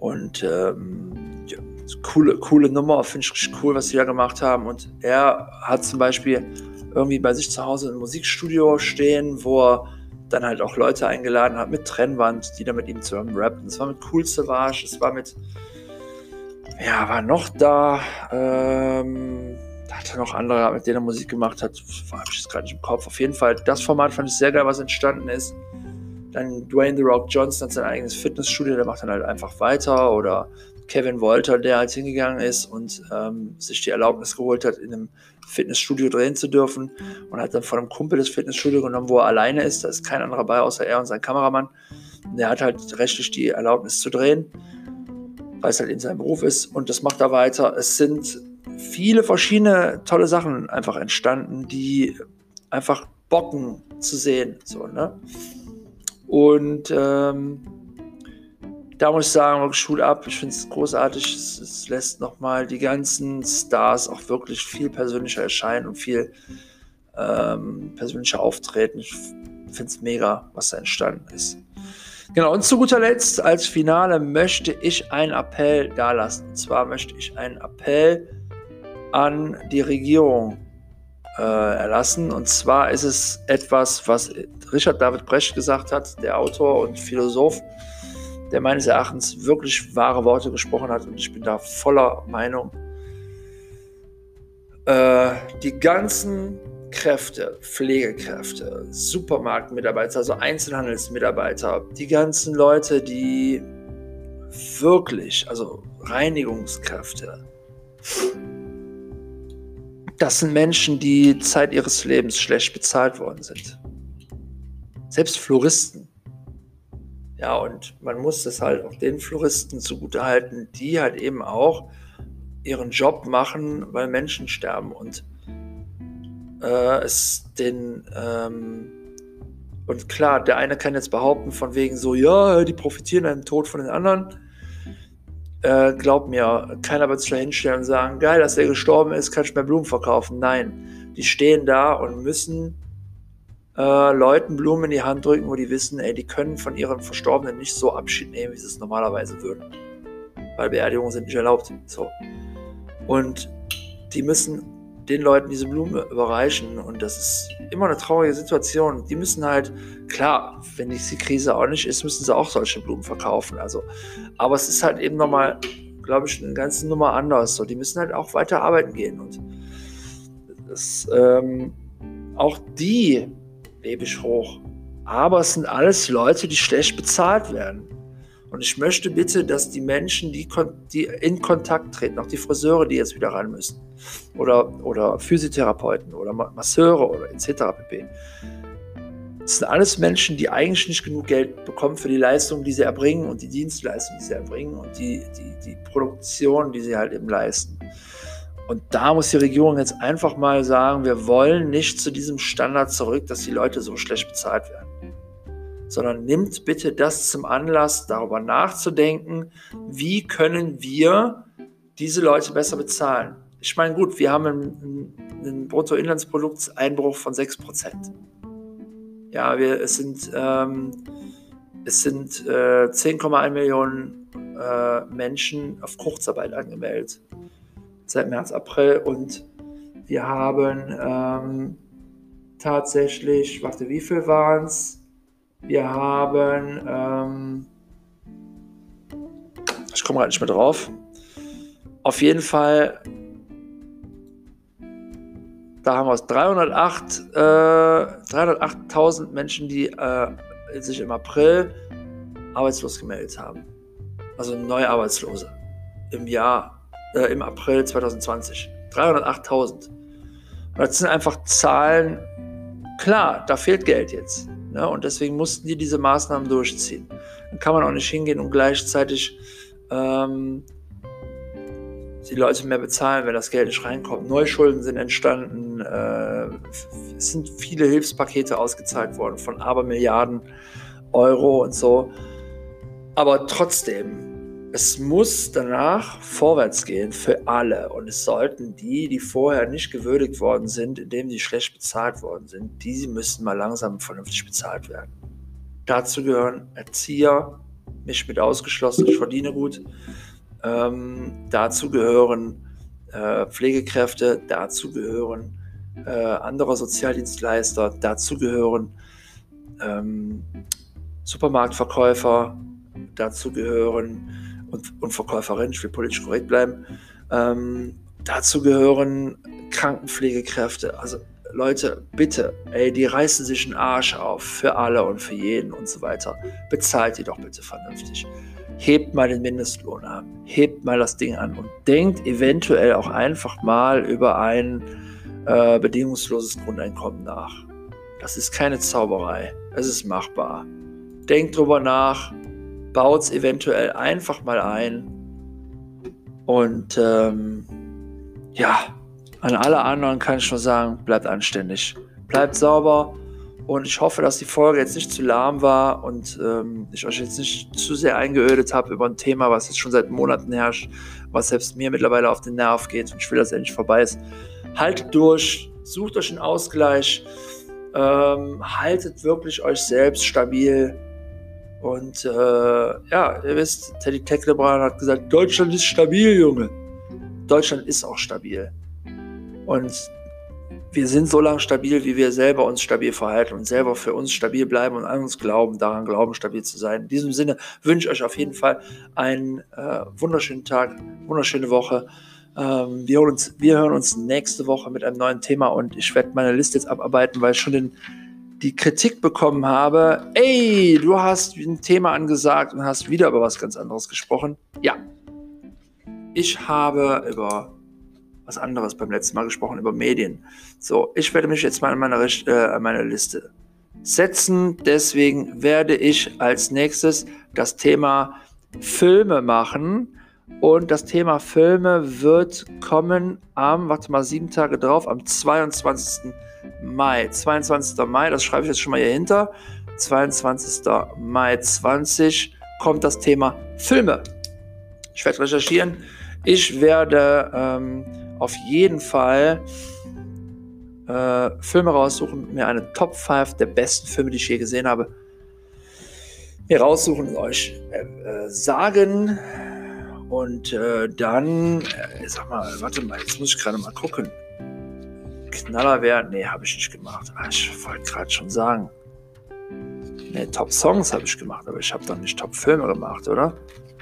Und ähm, coole, coole Nummer, finde ich richtig cool, was die da gemacht haben. Und er hat zum Beispiel irgendwie bei sich zu Hause ein Musikstudio stehen, wo er dann halt auch Leute eingeladen hat mit Trennwand, die da mit ihm zusammen rappen. Das war mit Cool Savage, es war mit, ja, war noch da, ähm, da hat er noch andere, mit denen er Musik gemacht hat, habe ich jetzt gerade nicht im Kopf. Auf jeden Fall, das Format fand ich sehr geil, was entstanden ist. Dann Dwayne The Rock Johnson hat sein eigenes Fitnessstudio, der macht dann halt einfach weiter. Oder Kevin Wolter, der halt hingegangen ist und ähm, sich die Erlaubnis geholt hat, in einem Fitnessstudio drehen zu dürfen und hat dann von einem Kumpel das Fitnessstudio genommen, wo er alleine ist. Da ist kein anderer bei, außer er und sein Kameramann. Und der hat halt rechtlich die Erlaubnis zu drehen, weil es halt in seinem Beruf ist und das macht er weiter. Es sind viele verschiedene tolle Sachen einfach entstanden, die einfach bocken zu sehen. So, ne? Und ähm, da muss ich sagen, Schul ab. Ich finde es großartig. Es, lässt nochmal die ganzen Stars auch wirklich viel persönlicher erscheinen und viel ähm, persönlicher auftreten. Ich finde es mega, was da entstanden ist. Genau, und zu guter Letzt als Finale möchte ich einen Appell dalassen. Und zwar möchte ich einen Appell an die Regierung äh, erlassen. Und zwar ist es etwas, was Richard David Brecht gesagt hat, der Autor und Philosoph der meines Erachtens wirklich wahre Worte gesprochen hat und ich bin da voller Meinung. Äh, die ganzen Kräfte, Pflegekräfte, Supermarktmitarbeiter, also Einzelhandelsmitarbeiter, die ganzen Leute, die wirklich, also Reinigungskräfte, das sind Menschen, die Zeit ihres Lebens schlecht bezahlt worden sind. Selbst Floristen ja, und man muss das halt auch den Floristen zugutehalten, die halt eben auch ihren Job machen, weil Menschen sterben und äh, es den ähm, und klar, der eine kann jetzt behaupten von wegen so, ja, die profitieren dem Tod von den anderen. Äh, glaub mir, keiner wird sich da hinstellen und sagen, geil, dass er gestorben ist, kann ich mehr Blumen verkaufen. Nein, die stehen da und müssen äh, Leuten Blumen in die Hand drücken, wo die wissen, ey, die können von ihren Verstorbenen nicht so Abschied nehmen, wie sie es normalerweise würden. Weil Beerdigungen sind nicht erlaubt. So. Und die müssen den Leuten diese Blume überreichen und das ist immer eine traurige Situation. Die müssen halt, klar, wenn die Krise auch nicht ist, müssen sie auch solche Blumen verkaufen. Also, aber es ist halt eben nochmal, glaube ich, eine ganze Nummer anders. So, die müssen halt auch weiter arbeiten gehen und das, ähm, auch die lebe ich hoch. Aber es sind alles Leute, die schlecht bezahlt werden. Und ich möchte bitte, dass die Menschen, die, die in Kontakt treten, auch die Friseure, die jetzt wieder ran müssen, oder, oder Physiotherapeuten oder Masseure oder etc. pp. Das sind alles Menschen, die eigentlich nicht genug Geld bekommen für die Leistungen, die sie erbringen und die Dienstleistungen, die sie erbringen und die, die, die Produktion, die sie halt eben leisten. Und da muss die Regierung jetzt einfach mal sagen, wir wollen nicht zu diesem Standard zurück, dass die Leute so schlecht bezahlt werden. Sondern nimmt bitte das zum Anlass, darüber nachzudenken, wie können wir diese Leute besser bezahlen. Ich meine, gut, wir haben einen, einen Bruttoinlandsprodukteinbruch von 6%. Ja, wir, es sind, ähm, sind äh, 10,1 Millionen äh, Menschen auf Kurzarbeit angemeldet seit März, April und wir haben ähm, tatsächlich, warte, wie viel waren es? Wir haben, ähm, ich komme gerade nicht mehr drauf. Auf jeden Fall, da haben wir es 308, äh, 308.000 Menschen, die äh, sich im April arbeitslos gemeldet haben. Also neue Arbeitslose im Jahr, äh, im April 2020. 308.000. Das sind einfach Zahlen, klar, da fehlt Geld jetzt. Ne? Und deswegen mussten die diese Maßnahmen durchziehen. Dann kann man auch nicht hingehen und gleichzeitig ähm, die Leute mehr bezahlen, wenn das Geld nicht reinkommt. Neuschulden sind entstanden, äh, es sind viele Hilfspakete ausgezahlt worden von Abermilliarden Euro und so. Aber trotzdem, es muss danach vorwärts gehen für alle. Und es sollten die, die vorher nicht gewürdigt worden sind, indem sie schlecht bezahlt worden sind, die müssen mal langsam vernünftig bezahlt werden. Dazu gehören Erzieher, mich mit ausgeschlossen, ich verdiene gut. Ähm, dazu gehören äh, Pflegekräfte, dazu gehören äh, andere Sozialdienstleister, dazu gehören ähm, Supermarktverkäufer, dazu gehören und, und Verkäuferinnen, ich will politisch korrekt bleiben, ähm, dazu gehören Krankenpflegekräfte, also Leute, bitte, ey, die reißen sich einen Arsch auf für alle und für jeden und so weiter. Bezahlt die doch bitte vernünftig hebt mal den Mindestlohn an, hebt mal das Ding an und denkt eventuell auch einfach mal über ein äh, bedingungsloses Grundeinkommen nach. Das ist keine Zauberei, es ist machbar. Denkt drüber nach, baut es eventuell einfach mal ein und ähm, ja, an alle anderen kann ich nur sagen, bleibt anständig, bleibt sauber und ich hoffe, dass die Folge jetzt nicht zu lahm war und ähm, ich euch jetzt nicht zu sehr eingeödet habe über ein Thema, was jetzt schon seit Monaten herrscht, was selbst mir mittlerweile auf den Nerv geht und ich will, dass es endlich vorbei ist. Haltet durch, sucht euch einen Ausgleich, ähm, haltet wirklich euch selbst stabil. Und äh, ja, ihr wisst, Teddy Tecklebrand hat gesagt, Deutschland ist stabil, Junge. Deutschland ist auch stabil. Und wir sind so lange stabil, wie wir selber uns stabil verhalten und selber für uns stabil bleiben und an uns glauben, daran glauben, stabil zu sein. In diesem Sinne wünsche ich euch auf jeden Fall einen äh, wunderschönen Tag, wunderschöne Woche. Ähm, wir, hören uns, wir hören uns nächste Woche mit einem neuen Thema und ich werde meine Liste jetzt abarbeiten, weil ich schon den, die Kritik bekommen habe. Ey, du hast ein Thema angesagt und hast wieder über was ganz anderes gesprochen. Ja, ich habe über was anderes beim letzten Mal gesprochen, über Medien. So, ich werde mich jetzt mal an meine, äh, an meine Liste setzen. Deswegen werde ich als nächstes das Thema Filme machen. Und das Thema Filme wird kommen am, warte mal, sieben Tage drauf, am 22. Mai. 22. Mai, das schreibe ich jetzt schon mal hier hinter. 22. Mai 20 kommt das Thema Filme. Ich werde recherchieren. Ich werde ähm, auf jeden Fall äh, Filme raussuchen, mir eine Top 5 der besten Filme, die ich je gesehen habe, mir raussuchen und euch äh, äh, sagen. Und äh, dann, äh, sag mal, warte mal, jetzt muss ich gerade mal gucken. Knaller wäre, nee, habe ich nicht gemacht. Ah, ich wollte gerade schon sagen. Nee, Top Songs habe ich gemacht, aber ich habe doch nicht Top Filme gemacht, oder?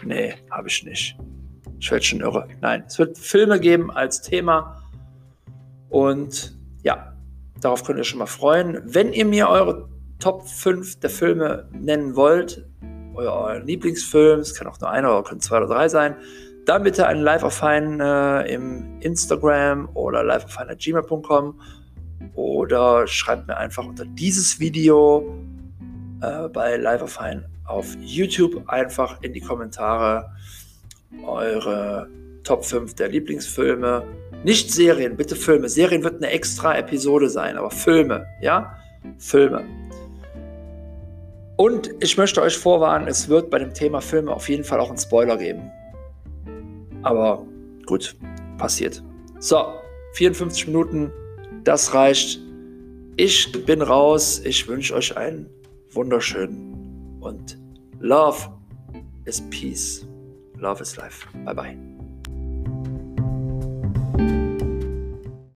Nee, habe ich nicht. Ich werde schon irre. Nein, es wird Filme geben als Thema. Und ja, darauf könnt ihr schon mal freuen. Wenn ihr mir eure Top 5 der Filme nennen wollt, euer, Lieblingsfilm, es kann auch nur einer oder können zwei oder drei sein, dann bitte einen Live auf äh, im Instagram oder live auf gmail.com oder schreibt mir einfach unter dieses Video äh, bei Live auf auf YouTube einfach in die Kommentare eure Top 5 der Lieblingsfilme. Nicht Serien, bitte Filme. Serien wird eine extra Episode sein, aber Filme, ja? Filme. Und ich möchte euch vorwarnen, es wird bei dem Thema Filme auf jeden Fall auch einen Spoiler geben. Aber gut, passiert. So, 54 Minuten, das reicht. Ich bin raus. Ich wünsche euch einen wunderschönen und Love is Peace. Love is life. Bye bye.